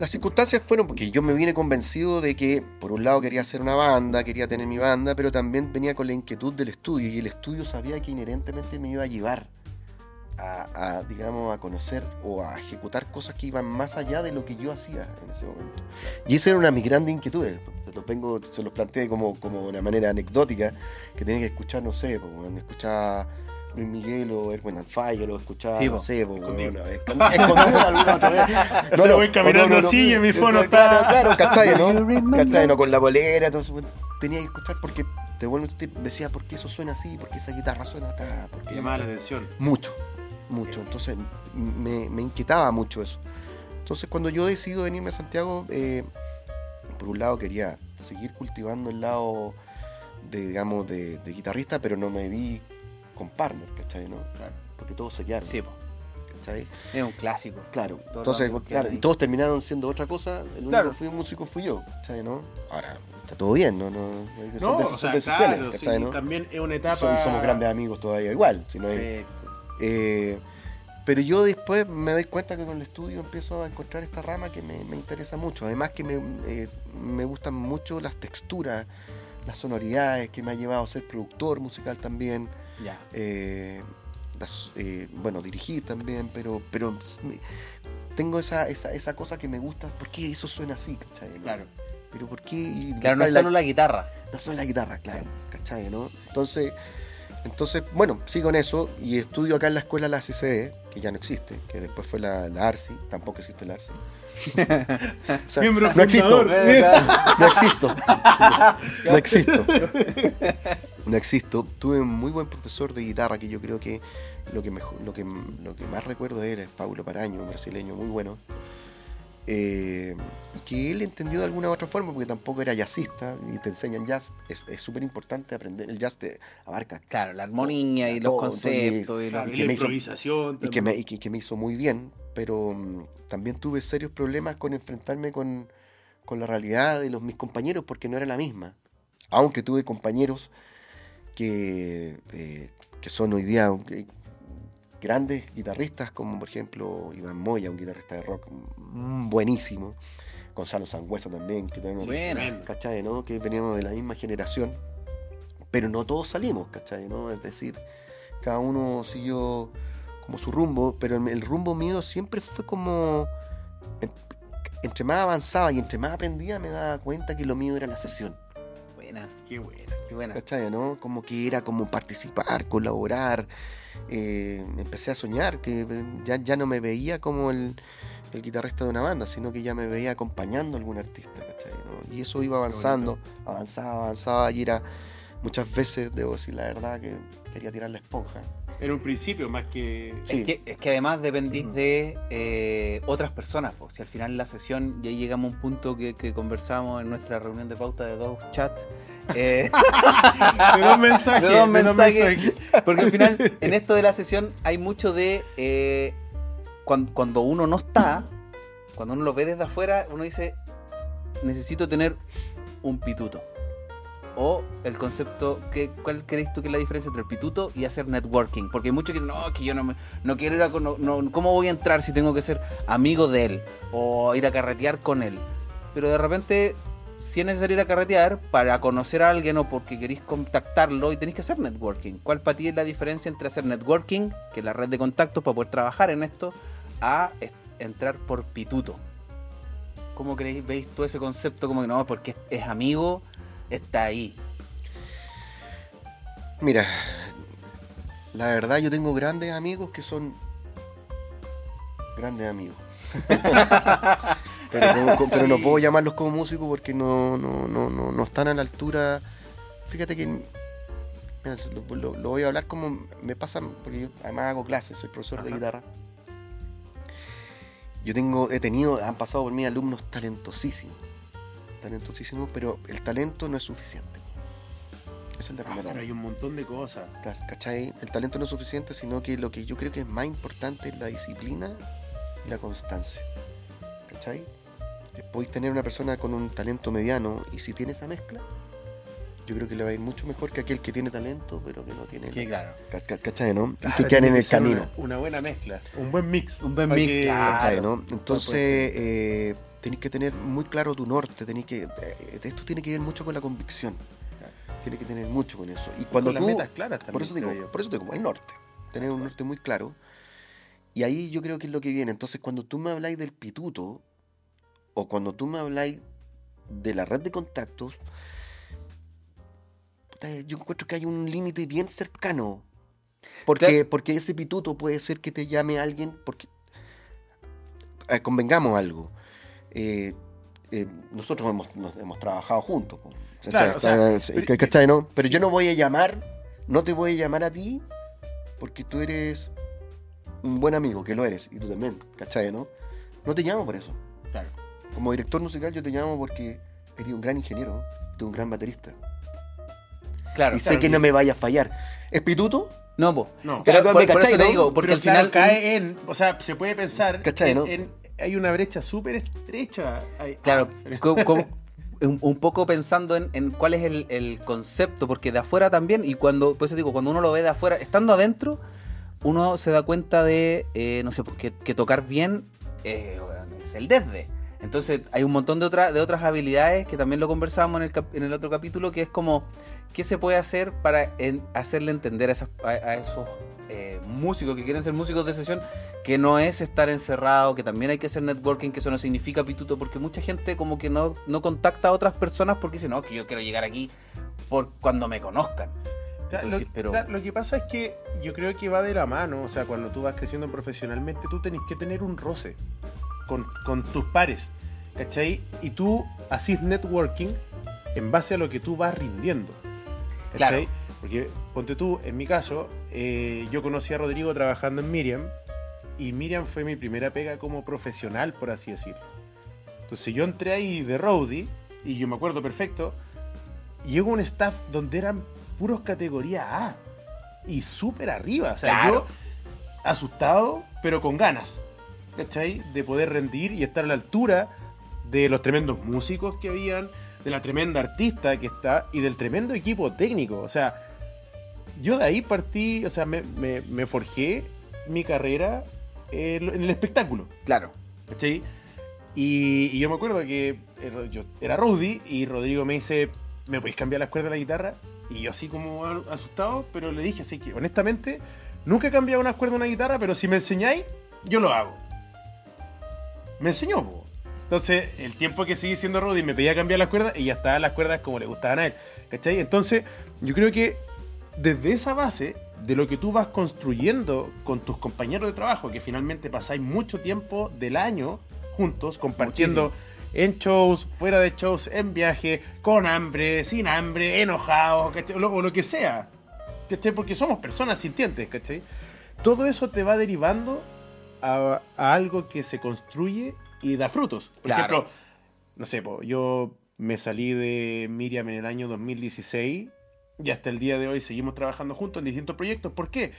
Las circunstancias fueron porque yo me vine convencido de que, por un lado, quería hacer una banda, quería tener mi banda, pero también venía con la inquietud del estudio y el estudio sabía que inherentemente me iba a llevar a, digamos, a conocer o a ejecutar cosas que iban más allá de lo que yo hacía en ese momento. Y esa era una de mis grandes inquietudes. Se los, planteé como, como una manera anecdótica, que tenía que escuchar, no sé, pues, escuchaba Luis Miguel o Erwin and Fire o escuchaba, Sí, no po. sé, pues, Escondido. escondido alguna otra vez. [laughs] Se voy caminando así y en mi fono claro, está- Claro, ¿cachai, You no? [laughs] ¿Cachai, no? Con la bolera, entonces bueno, tenía que escuchar porque te vuelvo a decía, ¿por qué eso suena así? ¿Por qué esa guitarra suena acá? ¿Por qué la atención. mucho, mucho. Entonces me, me inquietaba mucho eso. Entonces cuando yo decido venirme a Santiago, eh, por un lado quería seguir cultivando el lado de, digamos, de, de guitarrista, pero no me vi con partner, ¿cachai? ¿no? Claro. Porque todos se quedaron, Sí, po. ¿cachai? es un clásico. Claro, Todos entonces, claro, y todos terminaron siendo otra cosa, el único Claro. que fui músico fui yo, ¿cachai? ¿no? Ahora, está todo bien, no, no, no- son, No, deci- o son sea, decisiones, claro, ¿cachai? sí, ¿no? también es una etapa... son- y somos grandes amigos todavía igual, si no hay- eh, pero yo después me doy cuenta que con el estudio empiezo a encontrar esta rama que me, me interesa mucho. Además que me, eh, me gustan mucho las texturas, las sonoridades, que me ha llevado a ser productor musical también. Ya. eh, las- eh, bueno, dirigir también, pero, pero tengo esa, esa, esa cosa que me gusta. ¿Por qué eso suena así? ¿cachai? ¿no? Claro. Pero ¿por qué? Y Claro, no es solo la guitarra. no solo la guitarra, claro, ¿cachai? ¿no? Entonces, entonces, bueno, sigo en eso y estudio acá en la escuela la CCD, que ya no existe, que después fue la, la ARSI, tampoco existe la ARSI. [laughs] O sea, Miembro no existo, fundador. [laughs] no existo, [laughs] no existo, no existo. Tuve un muy buen profesor de guitarra que yo creo que lo que, mejor, lo que, lo que más recuerdo de él es Paulo Paraño, un brasileño muy bueno. Eh, que él entendió de alguna u otra forma, porque tampoco era jazzista y te enseñan jazz. Es es súper importante aprender. El jazz te abarca Claro, la armonía y los Todo, todo, conceptos. y Claro, la me hizo- improvisación. y que, me, y que, que me hizo muy bien, pero mm, también tuve serios problemas con enfrentarme con, con la realidad de los, mis compañeros porque no era la misma. Aunque tuve compañeros que, eh, que son hoy día eh, grandes guitarristas, como por ejemplo Iván Moya, un guitarrista de rock mm, buenísimo. Gonzalo Sangüesa también, que tenemos, Buena. ¿cachai? ¿no? Que veníamos de la misma generación, pero no todos salimos, ¿cachai? ¿no? Es decir, cada uno siguió como su rumbo, pero el- rumbo mío siempre fue como, en- entre más avanzaba y entre más aprendía, me daba cuenta que lo mío era la sesión. Buena, Qué buena. qué buena. ¿Cachai? ¿no? Como que era como participar, colaborar. eh, empecé a soñar, que eh, ya, ya no me veía como el, el guitarrista de una banda, sino que ya me veía acompañando a algún artista, ¿cachai? ¿no? Y eso iba avanzando, avanzaba, avanzaba, y era muchas veces, debo decir la verdad, que quería tirar la esponja. En un principio, más que. Sí. Es, que, es que además dependís de eh, otras personas. pues, si al final la sesión, ya llegamos a un punto que, que conversamos en nuestra reunión de pauta de dos chats. [laughs] eh, De dos mensajes. [laughs] De dos de dos mensajes. porque al final, [laughs] en esto de la sesión, hay mucho de. eh, cuan- cuando, uno no está, cuando uno lo ve desde afuera, uno dice: Necesito tener un pituto. O el concepto, que, ¿cuál crees tú que es la diferencia entre el pituto y hacer networking? Porque hay muchos que dicen, no, que yo no, me- no quiero ir a... No, ¿Cómo voy a entrar si tengo que ser amigo de él? O ir a carretear con él. Pero de repente, si es necesario ir a carretear para conocer a alguien o porque queréis contactarlo y tenéis que hacer networking. ¿Cuál para ti es la diferencia entre hacer networking, que es la red de contactos para poder trabajar en esto, a entrar por pituto? ¿Cómo creéis, veis tú ese concepto como que no, porque es amigo, está ahí? Mira, la verdad yo tengo grandes amigos que son grandes amigos. pero, como- como- pero no puedo llamarlos como músicos porque no, no, no, no, no están a la altura. Fíjate que mira, lo, lo- lo voy a hablar como me pasa, porque yo además hago clases, soy profesor de guitarra. Yo tengo, he tenido, han pasado por mí alumnos talentosísimos, talentosísimos, pero el talento no es suficiente. Esa es la Ah, primera. pero hay un montón de cosas. Ca- ¿Cachai? El talento no es suficiente, sino que lo que yo creo que es más importante es la disciplina y la constancia. ¿Cachai? Eh, Podéis tener una persona con un talento mediano y si tiene esa mezcla, yo creo que le va a ir mucho mejor que aquel que tiene talento pero que no tiene... claro. Ca- ca- ¿Cachai? ¿no? Claro, y que quedan en tiene el camino. Una, una buena mezcla. Un buen mix. Un buen mix, que- claro. ¿Cachai, no? Entonces, eh, tenéis que tener muy claro tu norte, tenéis que... eh, esto tiene que ver mucho con la convicción. Tiene que tener mucho con eso. Y cuando Con las tú... metas claras también. Por eso, digo, yo. por eso digo, el norte. Tener un norte muy claro. Y ahí yo creo que es lo que viene. Entonces, cuando tú me habláis del pituto, o cuando tú me habláis de la red de contactos, yo encuentro que hay un límite bien cercano. Porque, Claro. porque ese pituto puede ser que te llame alguien, porque eh, convengamos algo. Eh, eh, nosotros hemos, nos- hemos trabajado juntos. po. O sea, Claro, o sea, está- pero- ¿cachai, no? Pero sí. yo no voy a llamar, no te voy a llamar a ti porque tú eres un buen amigo, que lo eres, y tú también, ¿cachai, no? No te llamo por eso. Claro. Como director musical yo te llamo porque eres un gran ingeniero, tú un gran baterista. Claro. y sé claro, que y- no me vaya a fallar. ¿Es pituto? No, pues. No. Pero Claro, me por, por cachai, eso te ¿no? digo, porque Pero al final claro, cae en. O sea, se puede pensar. ¿Cachai, en- no? en- hay una brecha súper estrecha. Claro, Ah, [laughs] un, poco pensando en, en cuál es el, el concepto, porque de afuera también, y cuando, por eso digo, cuando uno lo ve de afuera, estando adentro, uno se da cuenta de, eh, no sé, porque que tocar bien eh, es el desde. Entonces hay un montón de, otra- de otras habilidades que también lo conversábamos en el, en el otro capítulo, que es como, ¿qué se puede hacer para en- hacerle entender a, esas- a- a esos eh, músicos que quieren ser músicos de sesión que no es estar encerrado, que también hay que hacer networking, que eso no significa pituto, porque mucha gente como que no, no contacta a otras personas porque dice, no, que yo quiero llegar aquí por cuando me conozcan. Lo, pero- lo que pasa es que yo creo que va de la mano, o sea, cuando tú vas creciendo profesionalmente, tú tenés que tener un roce con, con tus pares, ¿cachai? Y tú haces networking en base a lo que tú vas rindiendo, ¿cachai? Porque, ponte tú, en mi caso, eh, yo conocí a Rodrigo trabajando en Miriam, y Miriam fue mi primera pega como profesional, por así decirlo. Entonces yo entré ahí de roadie, y yo me acuerdo perfecto, llegó un staff donde eran puros categoría A, y súper arriba, o sea, Claro. yo asustado, pero con ganas, ¿cachai? De poder rendir y estar a la altura de los tremendos músicos que habían, de la tremenda artista que está y del tremendo equipo técnico. O sea, yo de ahí partí, o sea, me, me- me forjé mi carrera en, en el espectáculo. Claro. ¿Cachai? Y, y yo me acuerdo que era- yo era Rudy y Rodrigo me dice, ¿me podéis cambiar las cuerdas de la guitarra? Y yo así como asustado, pero le dije así que honestamente nunca he cambiado unas cuerdas de una guitarra, pero si me enseñáis, yo lo hago. Me enseñó, po. Entonces, el tiempo que seguí siendo Rudy me pedía cambiar las cuerdas y ya estaban las cuerdas como le gustaban a él. ¿Cachai? Entonces, yo creo que desde esa base de lo que tú vas construyendo con tus compañeros de trabajo, que finalmente pasáis mucho tiempo del año juntos, compartiendo en shows, fuera de shows, en viaje, con hambre, sin hambre, enojados, ¿cachai? O lo, o lo que sea. ¿cachai? Porque somos personas sintientes, ¿cachai? Todo eso te va derivando a, a algo que se construye y da frutos. Por Claro. ejemplo, no sé, po, yo me salí de Miriam en el año 2016 y hasta el día de hoy seguimos trabajando juntos en distintos proyectos. ¿Por qué?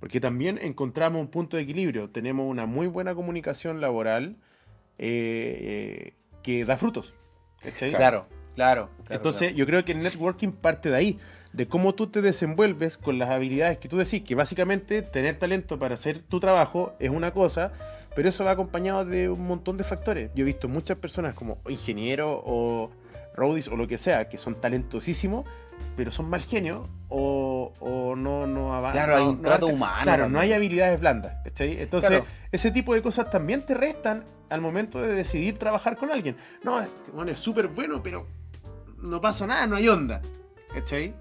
Porque también encontramos un punto de equilibrio. Tenemos una muy buena comunicación laboral eh, eh, que da frutos. ¿cachai? Claro, claro. claro, Entonces, yo creo que el networking parte de ahí, de cómo tú te desenvuelves con las habilidades que tú decís, que básicamente tener talento para hacer tu trabajo es una cosa, pero eso va acompañado de un montón de factores. Yo he visto muchas personas como ingenieros o roadies o lo que sea, que son talentosísimos, pero son mal genios o, o no, no avanzan. Claro, hay no- un no trato humano Claro, también. no hay habilidades blandas. ¿cachai? Entonces, Claro. ese tipo de cosas también te restan al momento de decidir trabajar con alguien. No, este bueno, es súper bueno, pero no pasa nada, no hay onda. ¿Cachai?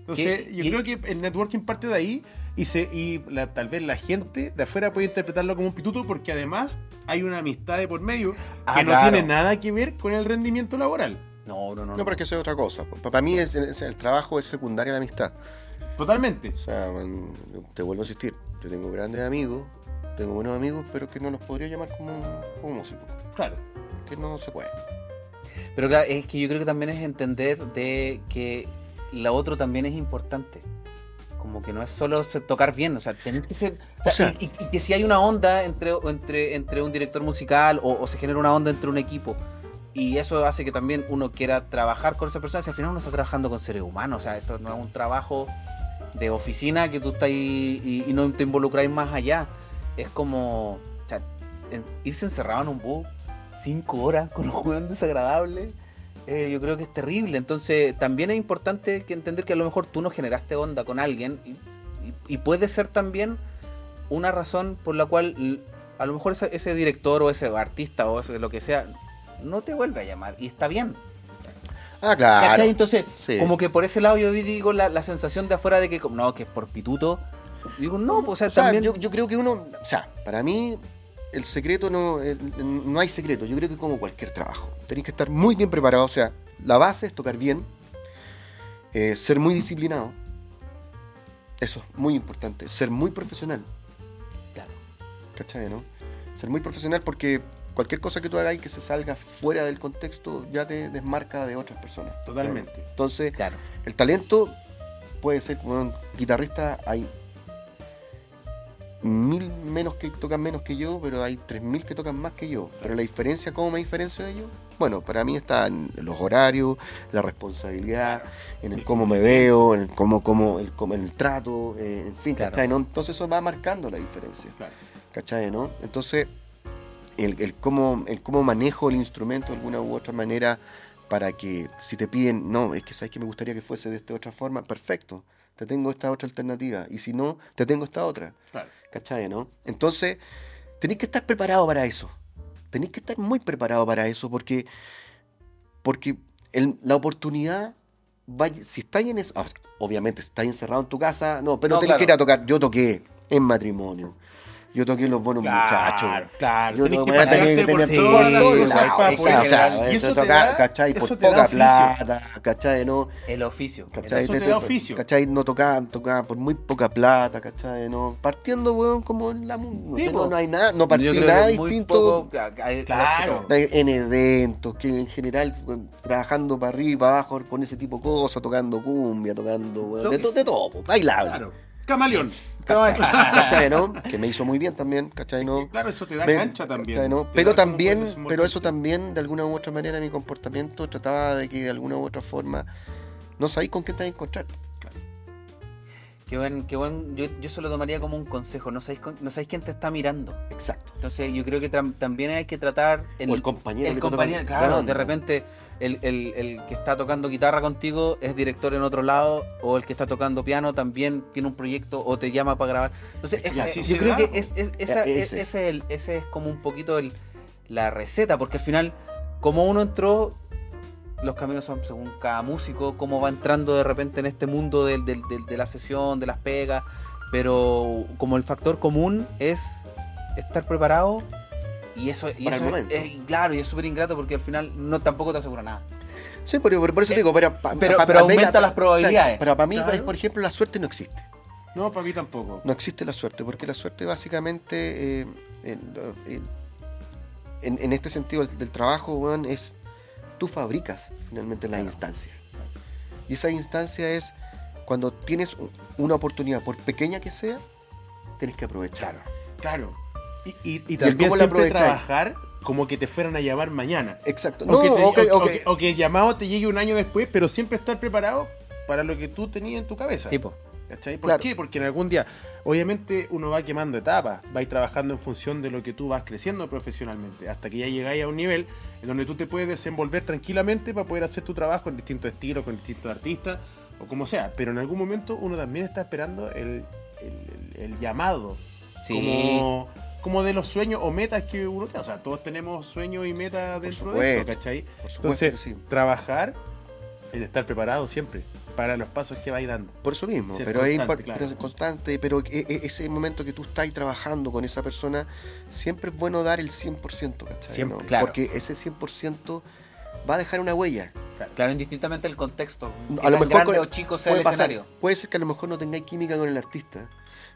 Entonces, ¿Qué? yo creo que el networking parte de ahí y, se, y la- tal vez la gente de afuera puede interpretarlo como un pituto porque además hay una amistad de por medio que Ah, no claro. tiene nada que ver con el rendimiento laboral. No, no, no. No, pero es que eso es otra cosa. Para mí es, es- el trabajo es secundario a la amistad. Totalmente. O sea, man, te vuelvo a insistir. Yo tengo grandes amigos, tengo buenos amigos, pero que no los podría llamar como, como músicos. Claro. Que no se puede. Pero claro, es que yo creo que también es entender de que la otro también es importante. Como que no es solo tocar bien, o sea, tener que ser. o sea, O sea- y, y- y que si hay una onda entre, entre, entre un director musical o, o se genera una onda entre un equipo. Y eso hace que también uno quiera trabajar con esa persona. Si al final uno está trabajando con seres humanos, o sea, esto no es un trabajo de oficina que tú estás y, no te involucráis más allá. Es como irse encerrado en un bus cinco horas con los juegos desagradables. eh, yo creo que es terrible. Entonces, también es importante que entender que a lo mejor tú no generaste onda con alguien y, puede ser también una razón por la cual a lo mejor ese, ese director o ese artista o ese, lo que sea no te vuelve a llamar y está bien. Ah, claro. ¿Cachai? Entonces, Sí. como que por ese lado yo digo la, la sensación de afuera de que, no, que es por pituto. Digo, no, pues, o sea, O sea, también. yo, yo creo que uno, o sea, para mí el secreto no, el- no hay secreto. Yo creo que como cualquier trabajo, tenéis que estar muy bien preparado. O sea, la base es tocar bien, eh, ser muy disciplinado. Eso es muy importante. Ser muy profesional. Claro. ¿Cachai, no? Ser muy profesional porque cualquier cosa que tú hagas y que se salga fuera del contexto ya te desmarca de otras personas. Totalmente. Entonces, Claro. el talento puede ser como un guitarrista, hay mil menos que tocan menos que yo, pero hay tres mil que tocan más que yo. Pero la diferencia, ¿cómo me diferencio de ellos? Bueno, para mí está en los horarios, la responsabilidad, en el cómo me veo, en el cómo, cómo, el, cómo- en el trato, eh, en fin, Claro. ¿cachai? no? Entonces eso va marcando la diferencia. Claro. ¿cachai? ¿no? Entonces, el, el cómo, el cómo manejo el instrumento de alguna u otra manera para que si te piden, no, es que sabes que me gustaría que fuese de esta otra forma, perfecto, te tengo esta otra alternativa, y si no, te tengo esta otra, Claro. ¿cachai? ¿no? Entonces, tenéis que estar preparado para eso, tenéis que estar muy preparado para eso, porque, porque el- la oportunidad, va, si estáis en eso, obviamente estáis encerrado en tu casa, no, pero No, tenés claro. que ir a tocar, yo toqué en matrimonio. Yo toqué los buenos muchachos. Claro, claro. Yo Tenés que voy a tener pasearte que por tener sí, todo, cosas la- para poder o sea, eso toca, da, ¿cachai? Por eso da poca plata, ¿cachai? ¿No? El oficio. ¿Cachai? Eso te da oficio. ¿Cachai? No tocaba, tocaba por muy poca plata, ¿cachai? ¿No? Partiendo, weón, como en la mu- no, Sí, no, no hay nada, no creo nada distinto. poco- Claro. En eventos, que en general trabajando para arriba y para abajo con ese tipo de cosas, tocando cumbia, tocando weón, de, todo, bailable. Claro. Camaleón. ¿Cachai? [laughs] ¿Cachai, no? Que me hizo muy bien también, ¿cachai? ¿no? Claro, eso te da Me- cancha también. ¿cachai, no? Te Pero también, pero eso también, de alguna u otra manera, mi comportamiento trataba de que de alguna u otra forma no sabéis con quién te vas a encontrar. Qué buen, qué buen, yo, yo eso lo tomaría como un consejo, no sabéis, no sabéis quién te está mirando. Exacto. Entonces yo creo que tam- también hay que tratar o el compañero. el toca compañero, la claro, de repente el, el- el que está tocando guitarra contigo es director en otro lado, o el que está tocando piano también tiene un proyecto o te llama para grabar. Entonces, así yo se creo que es, es- esa, Ya, es- ese. ese, es el- ese es como un poquito el- la receta, porque al final, como uno entró, los caminos son según cada músico, cómo va entrando de repente en este mundo del- del- del- de la sesión, de las pegas. pero como el factor común es estar preparado y eso, y eso es, es- claro y es súper ingrato porque al final no tampoco te asegura nada. Sí, pero, por eso te digo, pero, pa- pero- pa- pero pa- mí aumenta las probabilidades. Pero para mí, Claro. por ejemplo, la suerte no existe. No, para mí tampoco. No existe la suerte, porque la suerte básicamente, eh, en, en- este sentido del, del trabajo, weón, es tú fabricas finalmente la Claro. instancia. Y esa instancia es cuando tienes una oportunidad, por pequeña que sea, tienes que aprovechar. Claro. Y, y, y también la siempre trabajar como que te fueran a llamar mañana. Exacto. O, No, que te- ok, o- o ok. que- o que el llamado te llegue un año después, pero siempre estar preparado para lo que tú tenías en tu cabeza. Sí, po. ¿Cachai? ¿Por Claro. qué? Porque en algún día, obviamente, uno va quemando etapas, va a ir trabajando en función de lo que tú vas creciendo profesionalmente, hasta que ya llegáis a un nivel en donde tú te puedes desenvolver tranquilamente para poder hacer tu trabajo en distintos estilos, con distintos artistas, o como sea. Pero en algún momento uno también está esperando el, el- el- el llamado, Sí. como, como de los sueños o metas que uno tiene. O sea, todos tenemos sueños y metas dentro de esto. ¿cachai? Entonces, sí. trabajar, el estar preparado siempre para los pasos que vais dando. Por eso mismo, pero es constante, claro. pero es constante, pero e- e- ese momento que tú estás trabajando con esa persona, siempre es bueno dar el 100%, ¿cachai? Siempre, ¿no? claro. Porque ese 100% va a dejar una huella. Claro, indistintamente el contexto. A lo mejor grande con- o chico sea el pasar- escenario. puede ser que a lo mejor no tengáis química con el artista,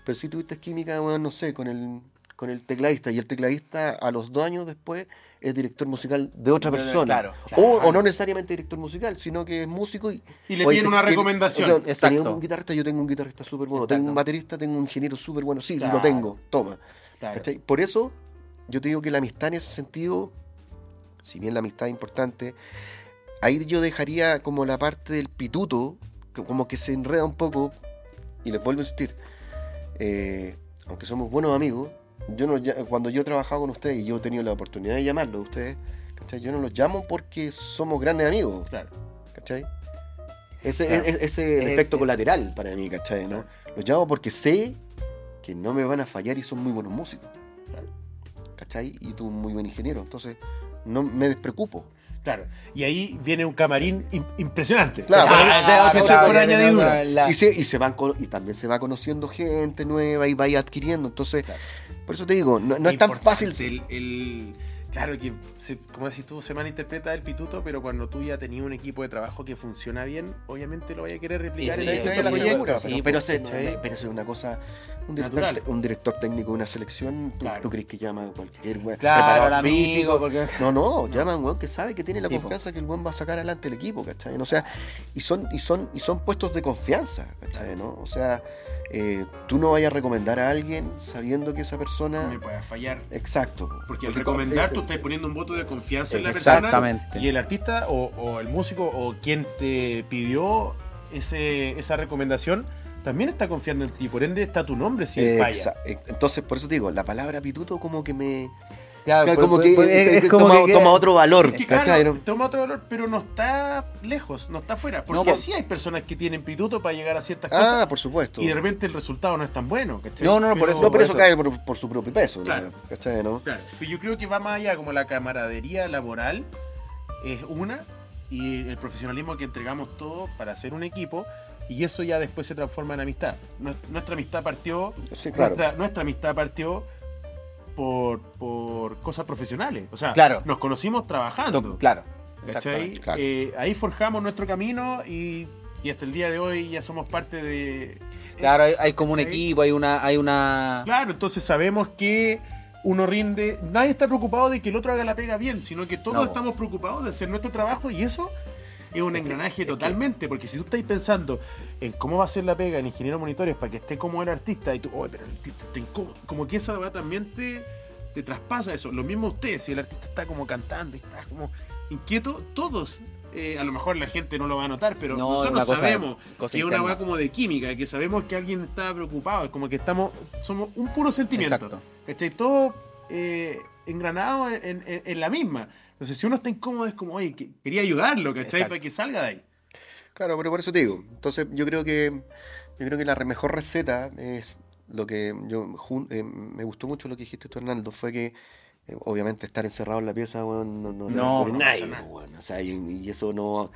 pero si tuviste química, bueno, no sé, con el, con el tecladista, y el tecladista a los dos años después es director musical de otra persona. claro, O, claro. o no necesariamente director musical, sino que es músico y, Y le piden una recomendación. o sea, Exacto. tenía un guitarrista, yo tengo un guitarrista súper bueno. Tengo un baterista, tengo un ingeniero súper bueno. Sí, Claro. lo tengo. Toma. Por eso, yo te digo que la amistad en ese sentido, si bien la amistad es importante, ahí yo dejaría como la parte del pituto, que como que se enreda un poco, y les vuelvo a insistir, eh, aunque somos buenos amigos, yo no, cuando yo he trabajado con ustedes y yo he tenido la oportunidad de llamarlos a ustedes, ¿cachai? yo no los llamo porque somos grandes amigos. Claro. ¿cachai? Ese Claro. es, ese es el efecto eh. colateral para mí, ¿cachai? ¿no? Los llamo porque sé que no me van a fallar y son muy buenos músicos, Claro. ¿cachai? Y tú un muy buen ingeniero, entonces no me despreocupo. Claro. Y ahí viene un camarín im- impresionante. Claro, Y, se, y, se van y también se va conociendo gente nueva y va adquiriendo, entonces, Claro. Por eso te digo, no, no es tan fácil. El, el- claro que, se- como decís tú, se malinterpreta el pituto, pero cuando tú ya tenías un equipo de trabajo que funciona bien, obviamente lo vaya a querer replicar Y- en y- Ahí está la proyecto, segura, sí, pero, pero, es una cosa. Un director, Natural. un director técnico de una selección, ¿tú, Claro. tú crees que llama a cualquier weón? Claro, amigo, físico? porque- No, no, llama a un weón que sabe que tiene la Sí, po. confianza que el weón va a sacar adelante el equipo, ¿cachai? O sea, y son, y son, y son puestos de confianza, ¿cachai? ¿no? O sea, eh, tú no vayas a recomendar a alguien sabiendo que esa persona. me puede fallar. Exacto. po. Porque al recomendar, con- tú estás poniendo un voto de confianza en la persona. Exactamente. Y el artista o, o el músico o quien te pidió ese, esa recomendación también está confiando en ti. Por ende, está tu nombre si. Exa- eh, Entonces, por eso te digo, la palabra pituto como que me. Claro, pues, como pues, que pues, es como toma, que- toma otro valor, Es que ¿cachai? claro, ¿no? toma otro valor, pero no está lejos, no está afuera. Porque No, por- sí hay personas que tienen pituto para llegar a ciertas cosas Ah, por supuesto. y de repente el resultado no es tan bueno. ¿cachai? No, no, no, por eso- No, pero eso eso. cae por, por su propio peso. Claro. ¿cachai? ¿no? Claro, pero yo creo que va más allá, como la camaradería laboral es una y el profesionalismo que entregamos todos para hacer un equipo y eso ya después se transforma en amistad. Nues- Nuestra amistad partió, Sí, claro. nuestra, nuestra amistad partió por, por cosas profesionales. O sea, Claro. nos conocimos trabajando. To- Claro. ¿cachai? Claro. Eh, ahí forjamos nuestro camino y, y hasta el día de hoy ya somos parte de... Claro, hay, hay como un equipo, hay una, hay una. Claro, entonces sabemos que uno rinde, nadie está preocupado de que el otro haga la pega bien, sino que todos No. estamos preocupados de hacer nuestro trabajo y eso es un engranaje totalmente, porque si tú estás pensando en cómo va a ser la pega el ingeniero de monitores para que esté como el artista y tú, oye, pero el artista está incómodo", como que esa va también te, te traspasa eso. Lo mismo usted, si el artista está como cantando está como inquieto, todos. eh, a lo mejor la gente no lo va a notar, pero No, nosotros cosa- sabemos cosa que es una weá como de química, que sabemos que alguien está preocupado, es como que estamos, somos un puro sentimiento. Exacto. ¿Cachai? Todo eh, engranado en, en- en la misma. Entonces, si uno está incómodo, es como, oye, que- quería ayudarlo, ¿cachai? Exacto. Para que salga de ahí. Claro, pero por eso te digo. Entonces, yo creo que yo creo que la mejor receta es lo que yo jun- eh, me gustó mucho lo que dijiste tú, Hernando, fue que eh, obviamente estar encerrado en la pieza, weón, no, no, No, no nadie. O sea, y, y eso no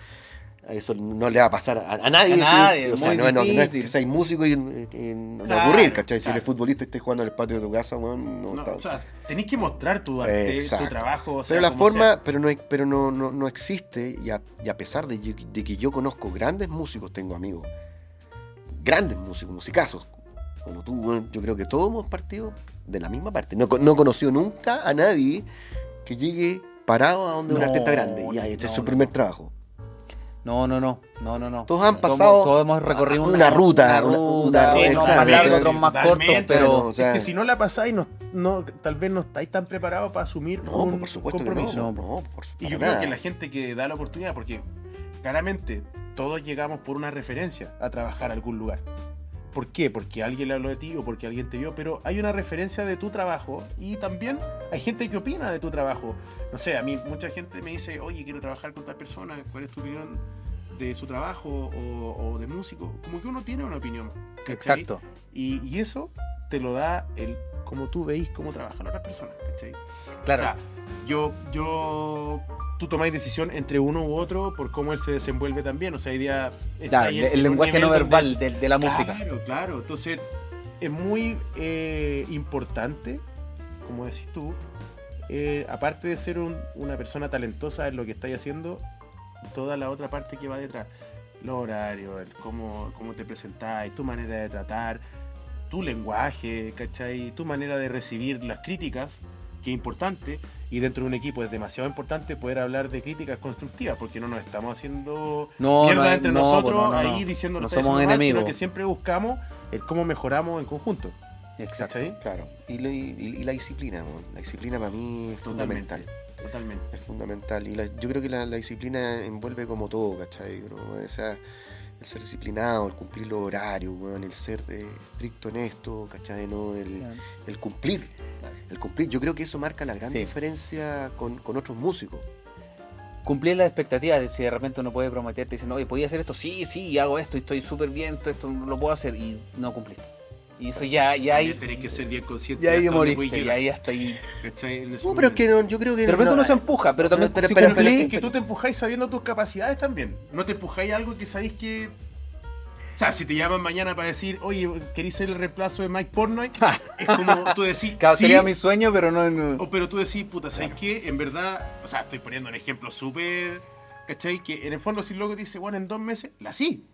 Eso no le va a pasar a, a nadie. A nadie, O sea, no, no- no es que seas músico y no va a Claro, ocurrir, ¿cachai? Si claro. eres futbolista y estés jugando en el patio de tu casa, weón, no, No, o sea, tenés que mostrar tu arte, Exacto. tu trabajo. o sea, pero la forma, sea. pero no, pero no, no, no existe, y a, y a pesar de, que yo conozco grandes músicos, tengo amigos, grandes músicos, musicazos, como tú, weón, yo creo que todos hemos partido de la misma parte. No, no he conocido nunca a nadie que llegue parado a donde un No, artista grande y ahí este es su primer trabajo. No, no, no, no, no, no. Todos han pasado todos hemos recorrido una ruta, una una- ruta, una- unos más largos, otros más cortos, pero. O sea- es que si no la pasáis, no, no, tal vez no estáis tan preparados para asumir No, un por supuesto compromiso. no, no, por Y yo creo que la gente que da la oportunidad, porque claramente todos llegamos por una referencia a trabajar a algún lugar. ¿Por qué? Porque alguien le habló de ti o porque alguien te vio, pero hay una referencia de tu trabajo y también hay gente que opina de tu trabajo. No sé, a mí mucha gente me dice, oye, quiero trabajar con tal persona, ¿cuál es tu opinión de su trabajo o, o de músico? Como que uno tiene una opinión. ¿cachai? exacto. Y, y eso te lo da el como tú veis cómo trabajan otras personas, ¿cachai? Claro. O sea, yo, yo, tú tomáis decisión entre uno u otro por cómo él se desenvuelve también. O sea, está Claro, el, lenguaje no donde- verbal de, de la música. Claro, claro. Entonces, es muy eh, importante, como decís tú, eh, aparte de ser un- una persona talentosa en lo que estáis haciendo, toda la otra parte que va detrás. Los horarios, el cómo, cómo te presentáis, tu manera de tratar, tu lenguaje, ¿cachai? Tu manera de recibir las críticas, que es importante. Y dentro de un equipo es demasiado importante poder hablar de críticas constructivas, porque no nos estamos haciendo No, mierda no, entre no, nosotros pues, no, no, no. ahí diciendo No somos diciendo mal, enemigos. sino que siempre buscamos el cómo mejoramos en conjunto. Exacto. ¿cachai? Claro, y, lo- y- y la disciplina, la disciplina para mí es Totalmente. fundamental. Totalmente. Es fundamental. Y la- yo creo que la, la disciplina envuelve como todo, ¿cachai? Uno, o sea, el ser disciplinado, el cumplir los horarios, weón, el ser eh, estricto en esto, ¿cachai? ¿No? El, el cumplir. El cumplir. Yo creo que eso marca la gran Sí. diferencia con, con otros músicos. Cumplir las expectativas, de si de repente uno puede prometerte diciendo, oye, ¿podía hacer esto? Sí, sí, hago esto y estoy súper bien, esto, esto lo puedo hacer y no cumpliste. Y eso ya, ya ahí, tenéis que ser bien consciente ya ahí moriste, ya llegar, ahí hasta ahí. No, pero es que no, yo creo que. De repente no- uno se empuja, pero también Pero- Es que tú te empujáis sabiendo tus capacidades también. No te empujáis a algo que sabéis que. O sea, si te llaman mañana para decir, oye, ¿queréis ser el reemplazo de Mike Portnoy? [laughs] es como tú decís, Claro, sí, sería mi sueño, pero no... no- o, pero tú decís, puta, ¿sabes qué? En verdad, o sea, estoy poniendo un ejemplo súper. ¿Cachai? Que en el fondo, si luego dice, bueno, en dos meses, la sí.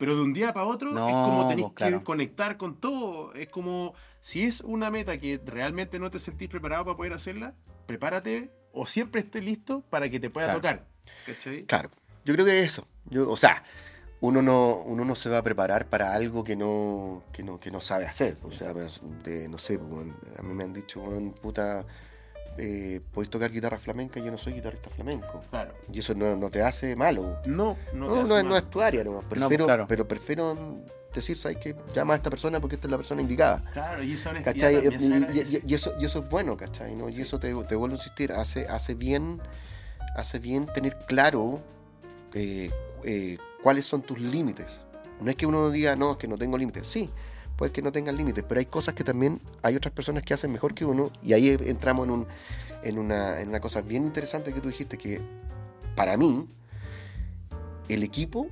Pero de un día para otro No, es como tenéis pues, claro. que conectar con todo. Es como, si es una meta que realmente no te sentís preparado para poder hacerla, prepárate o siempre esté listo para que te pueda Claro. tocar. ¿Cachai? Claro, yo creo que eso. Yo, o sea, uno no, uno no se va a preparar para algo que no, que no, que no sabe hacer. O sea, pues, de- no sé, pues, a mí me han dicho, puta, eh, podéis tocar guitarra flamenca, yo no soy guitarrista flamenco. Claro. Y eso no, no te hace malo. No, no, No, te no, hace no es tu área, nomás. pues, Prefiero, claro. Pero prefiero decir, ¿sabes qué? Llama a esta persona porque esta es la persona indicada. Claro, y honestidad ¿Cachai? Y, y- y eso, y eso es bueno, ¿cachai? ¿no? Y eso te, te vuelvo a insistir, hace, hace bien, hace bien tener claro eh, eh, cuáles son tus límites. No es que uno diga, no, es que no tengo límites. Sí, puede que no tengan límites, pero hay cosas que también hay otras personas que hacen mejor que uno, y ahí entramos en, un, en, una, en una cosa bien interesante que tú dijiste, que para mí el equipo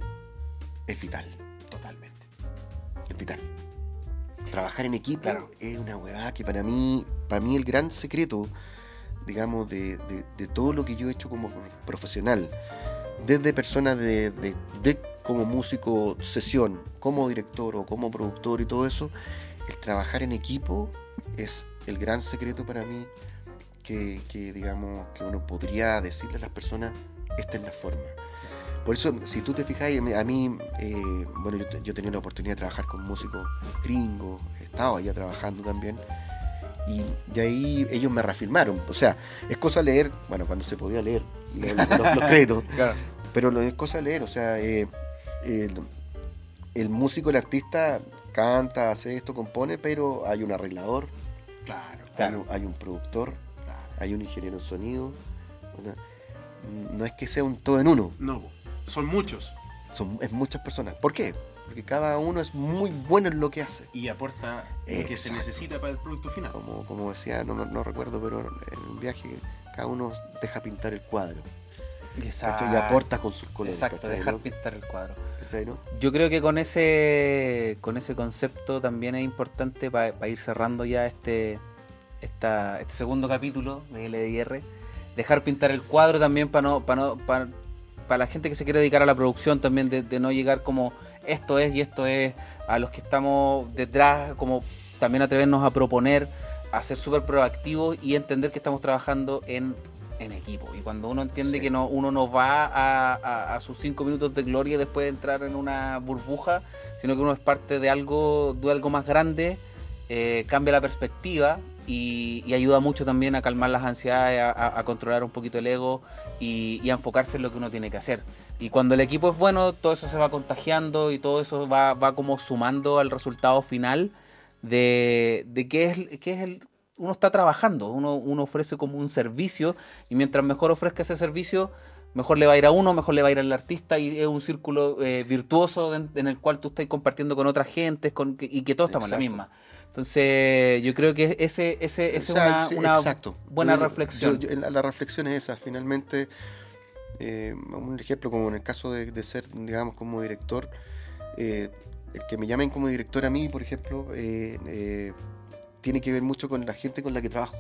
es vital. Totalmente. Es vital. Trabajar en equipo Claro. es una huevada que para mí, para mí el gran secreto, digamos, de, de- de todo lo que yo he hecho como pro- profesional, desde personas de como músico sesión, como director o como productor y todo eso, el trabajar en equipo es el gran secreto para mí que, que, digamos, que uno podría decirle a las personas, esta es la forma. Por eso, si tú te fijas, a mí, eh, bueno, yo, yo tenía la oportunidad de trabajar con músicos gringos, estado allá trabajando también, y de ahí ellos me reafirmaron. O sea, es cosa leer, bueno, cuando se podía leer leer los, los [laughs] créditos, Claro. pero es cosa leer, o sea, eh, el, el músico, el artista canta, hace esto, compone, pero hay un arreglador, Claro, hay Claro. un- hay un productor, claro. hay un ingeniero en sonido. no es que sea un todo en uno, No, son muchos. son es muchas personas. ¿Por qué? Porque cada uno es muy bueno en lo que hace. Y aporta lo que se necesita para el producto final. Como, como decía, no, no- no recuerdo, pero en un viaje cada uno deja pintar el cuadro. Exacto. Y aporta con sus colores. Exacto, ¿cachai, dejar no? pintar el cuadro. Yo creo que con ese con ese concepto también es importante para ir cerrando ya este este segundo capítulo de LDR. Dejar pintar el cuadro también para no, para no, para, para la gente que se quiere dedicar a la producción también de, de no llegar como esto es y esto es a los que estamos detrás, como también atrevernos a proponer, a ser súper proactivos y entender que estamos trabajando en, en equipo. Y cuando uno entiende Sí. que no, uno no va a, a- a sus cinco minutos de gloria y después de entrar en una burbuja, sino que uno es parte de algo, de algo más grande, eh, cambia la perspectiva y, y ayuda mucho también a calmar las ansiedades, a, controlar un poquito el ego y, y a enfocarse en lo que uno tiene que hacer. Y cuando el equipo es bueno, todo eso se va contagiando y todo eso va, va como sumando al resultado final de, de qué es, qué es el... Uno está trabajando, uno, uno ofrece como un servicio y mientras mejor ofrezca ese servicio, mejor le va a ir a uno, mejor le va a ir al artista y es un círculo eh, virtuoso en, en el cual tú estás compartiendo con otras gentes con, y que todos estamos en la misma. Entonces, yo creo que ese, ese, sea, es una, una exacto. buena Yo- reflexión. yo- yo- la, la reflexión es esa. Finalmente, eh, un ejemplo como en el caso de, de ser, digamos, como director, eh, el que me llamen como director a mí, por ejemplo, tiene que ver mucho con la gente con la que trabajo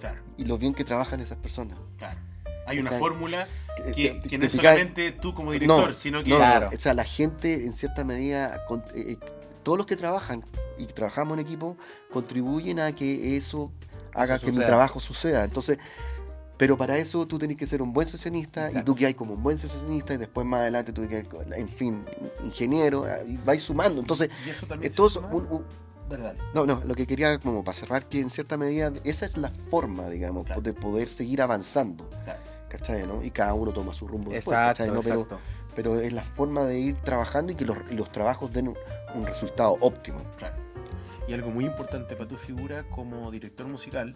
Claro, y lo bien que trabajan esas personas. claro. Hay una fórmula que, no es solamente tú como director, No, sino que No, Claro. o sea, la gente en cierta medida, con- eh, eh, todos los que trabajan y trabajamos en equipo, contribuyen a que eso haga que mi trabajo suceda. Entonces, pero para eso tú tenés que ser un buen sesionista y Exacto. tú que hay como un buen sesionista y después más adelante tú que en fin, ingeniero, eh, y vais sumando. Entonces, y eso también suma- un- un- Dale, dale. no, no, lo que quería como para cerrar que en cierta medida esa es la forma, digamos, Claro. de poder seguir avanzando. Claro. ¿Cachai? ¿no? Y cada uno toma su rumbo después, Exacto, ¿cachai? ¿no? Pero- exacto. pero es la forma de ir trabajando y que los, los trabajos den un, un resultado óptimo. Claro. Y algo muy importante para tu figura como director musical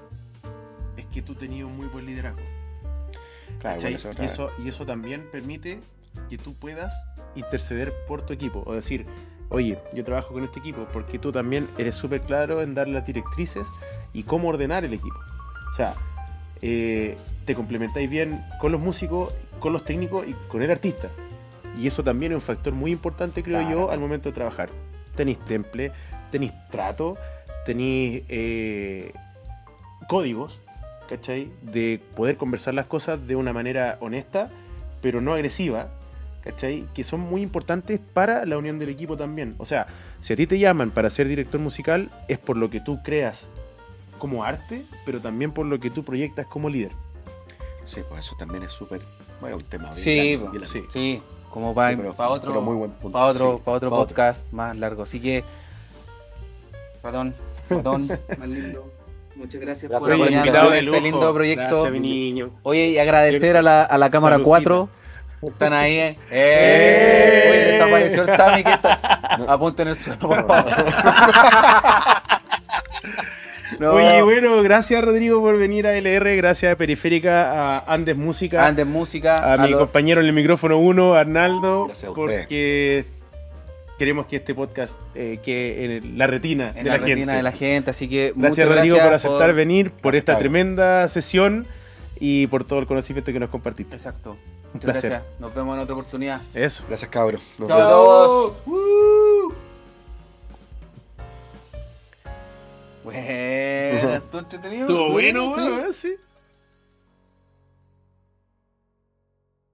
es que tú tenías un muy buen liderazgo. Claro, ¿cachai? bueno, eso es y, eso, y eso también permite que tú puedas interceder por tu equipo o decir, oye, yo trabajo con este equipo porque tú también eres súper claro en dar las directrices y cómo ordenar el equipo. O sea, eh, te complementáis bien con los músicos, con los técnicos y con el artista. Y eso también es un factor muy importante, creo Claro. yo, al momento de trabajar. Tenéis temple, tenéis trato, tenéis eh, códigos, ¿cachai? De poder conversar las cosas de una manera honesta, pero no agresiva, ¿cachai? Que son muy importantes para la unión del equipo también. O sea, si a ti te llaman para ser director musical, es por lo que tú creas como arte, pero también por lo que tú proyectas como líder. Sí, pues eso también es súper. Bueno, un tema bien Sí, grande, bien sí. como para, Sí, pero- para otro, pero muy buen punto. para otro, Sí, para otro para otro. podcast más largo. Así que, ratón, ratón, [laughs] más lindo. Muchas gracias, Gracias por en este lindo proyecto. Gracias, mi niño. Oye, y agradecer a la, a la cámara Saludcita. 4. Están ahí. eh. [laughs] ¡Eh! Oye, desapareció el Sammy que está. Apunten el suelo, por favor. [laughs] No. Oye, bueno, gracias Rodrigo por venir a LR, gracias a Periférica, a Andes Música, Andes Música. a, mi lo- compañero en el micrófono 1, Arnaldo, Gracias a usted. porque queremos que este podcast eh, quede en la retina en de la, la, retina gente. de la gente. Así que Gracias muchas Rodrigo gracias por aceptar venir, por Gracias, esta Pablo. tremenda sesión y por todo el conocimiento que nos compartiste. Exacto. Muchas placer. gracias. Nos vemos en otra oportunidad. Eso. Gracias, cabros. Nos Chao vemos. todos. Uh. Bueno, ¿tú entretenido? Estuvo bueno, Sí. bueno, sí.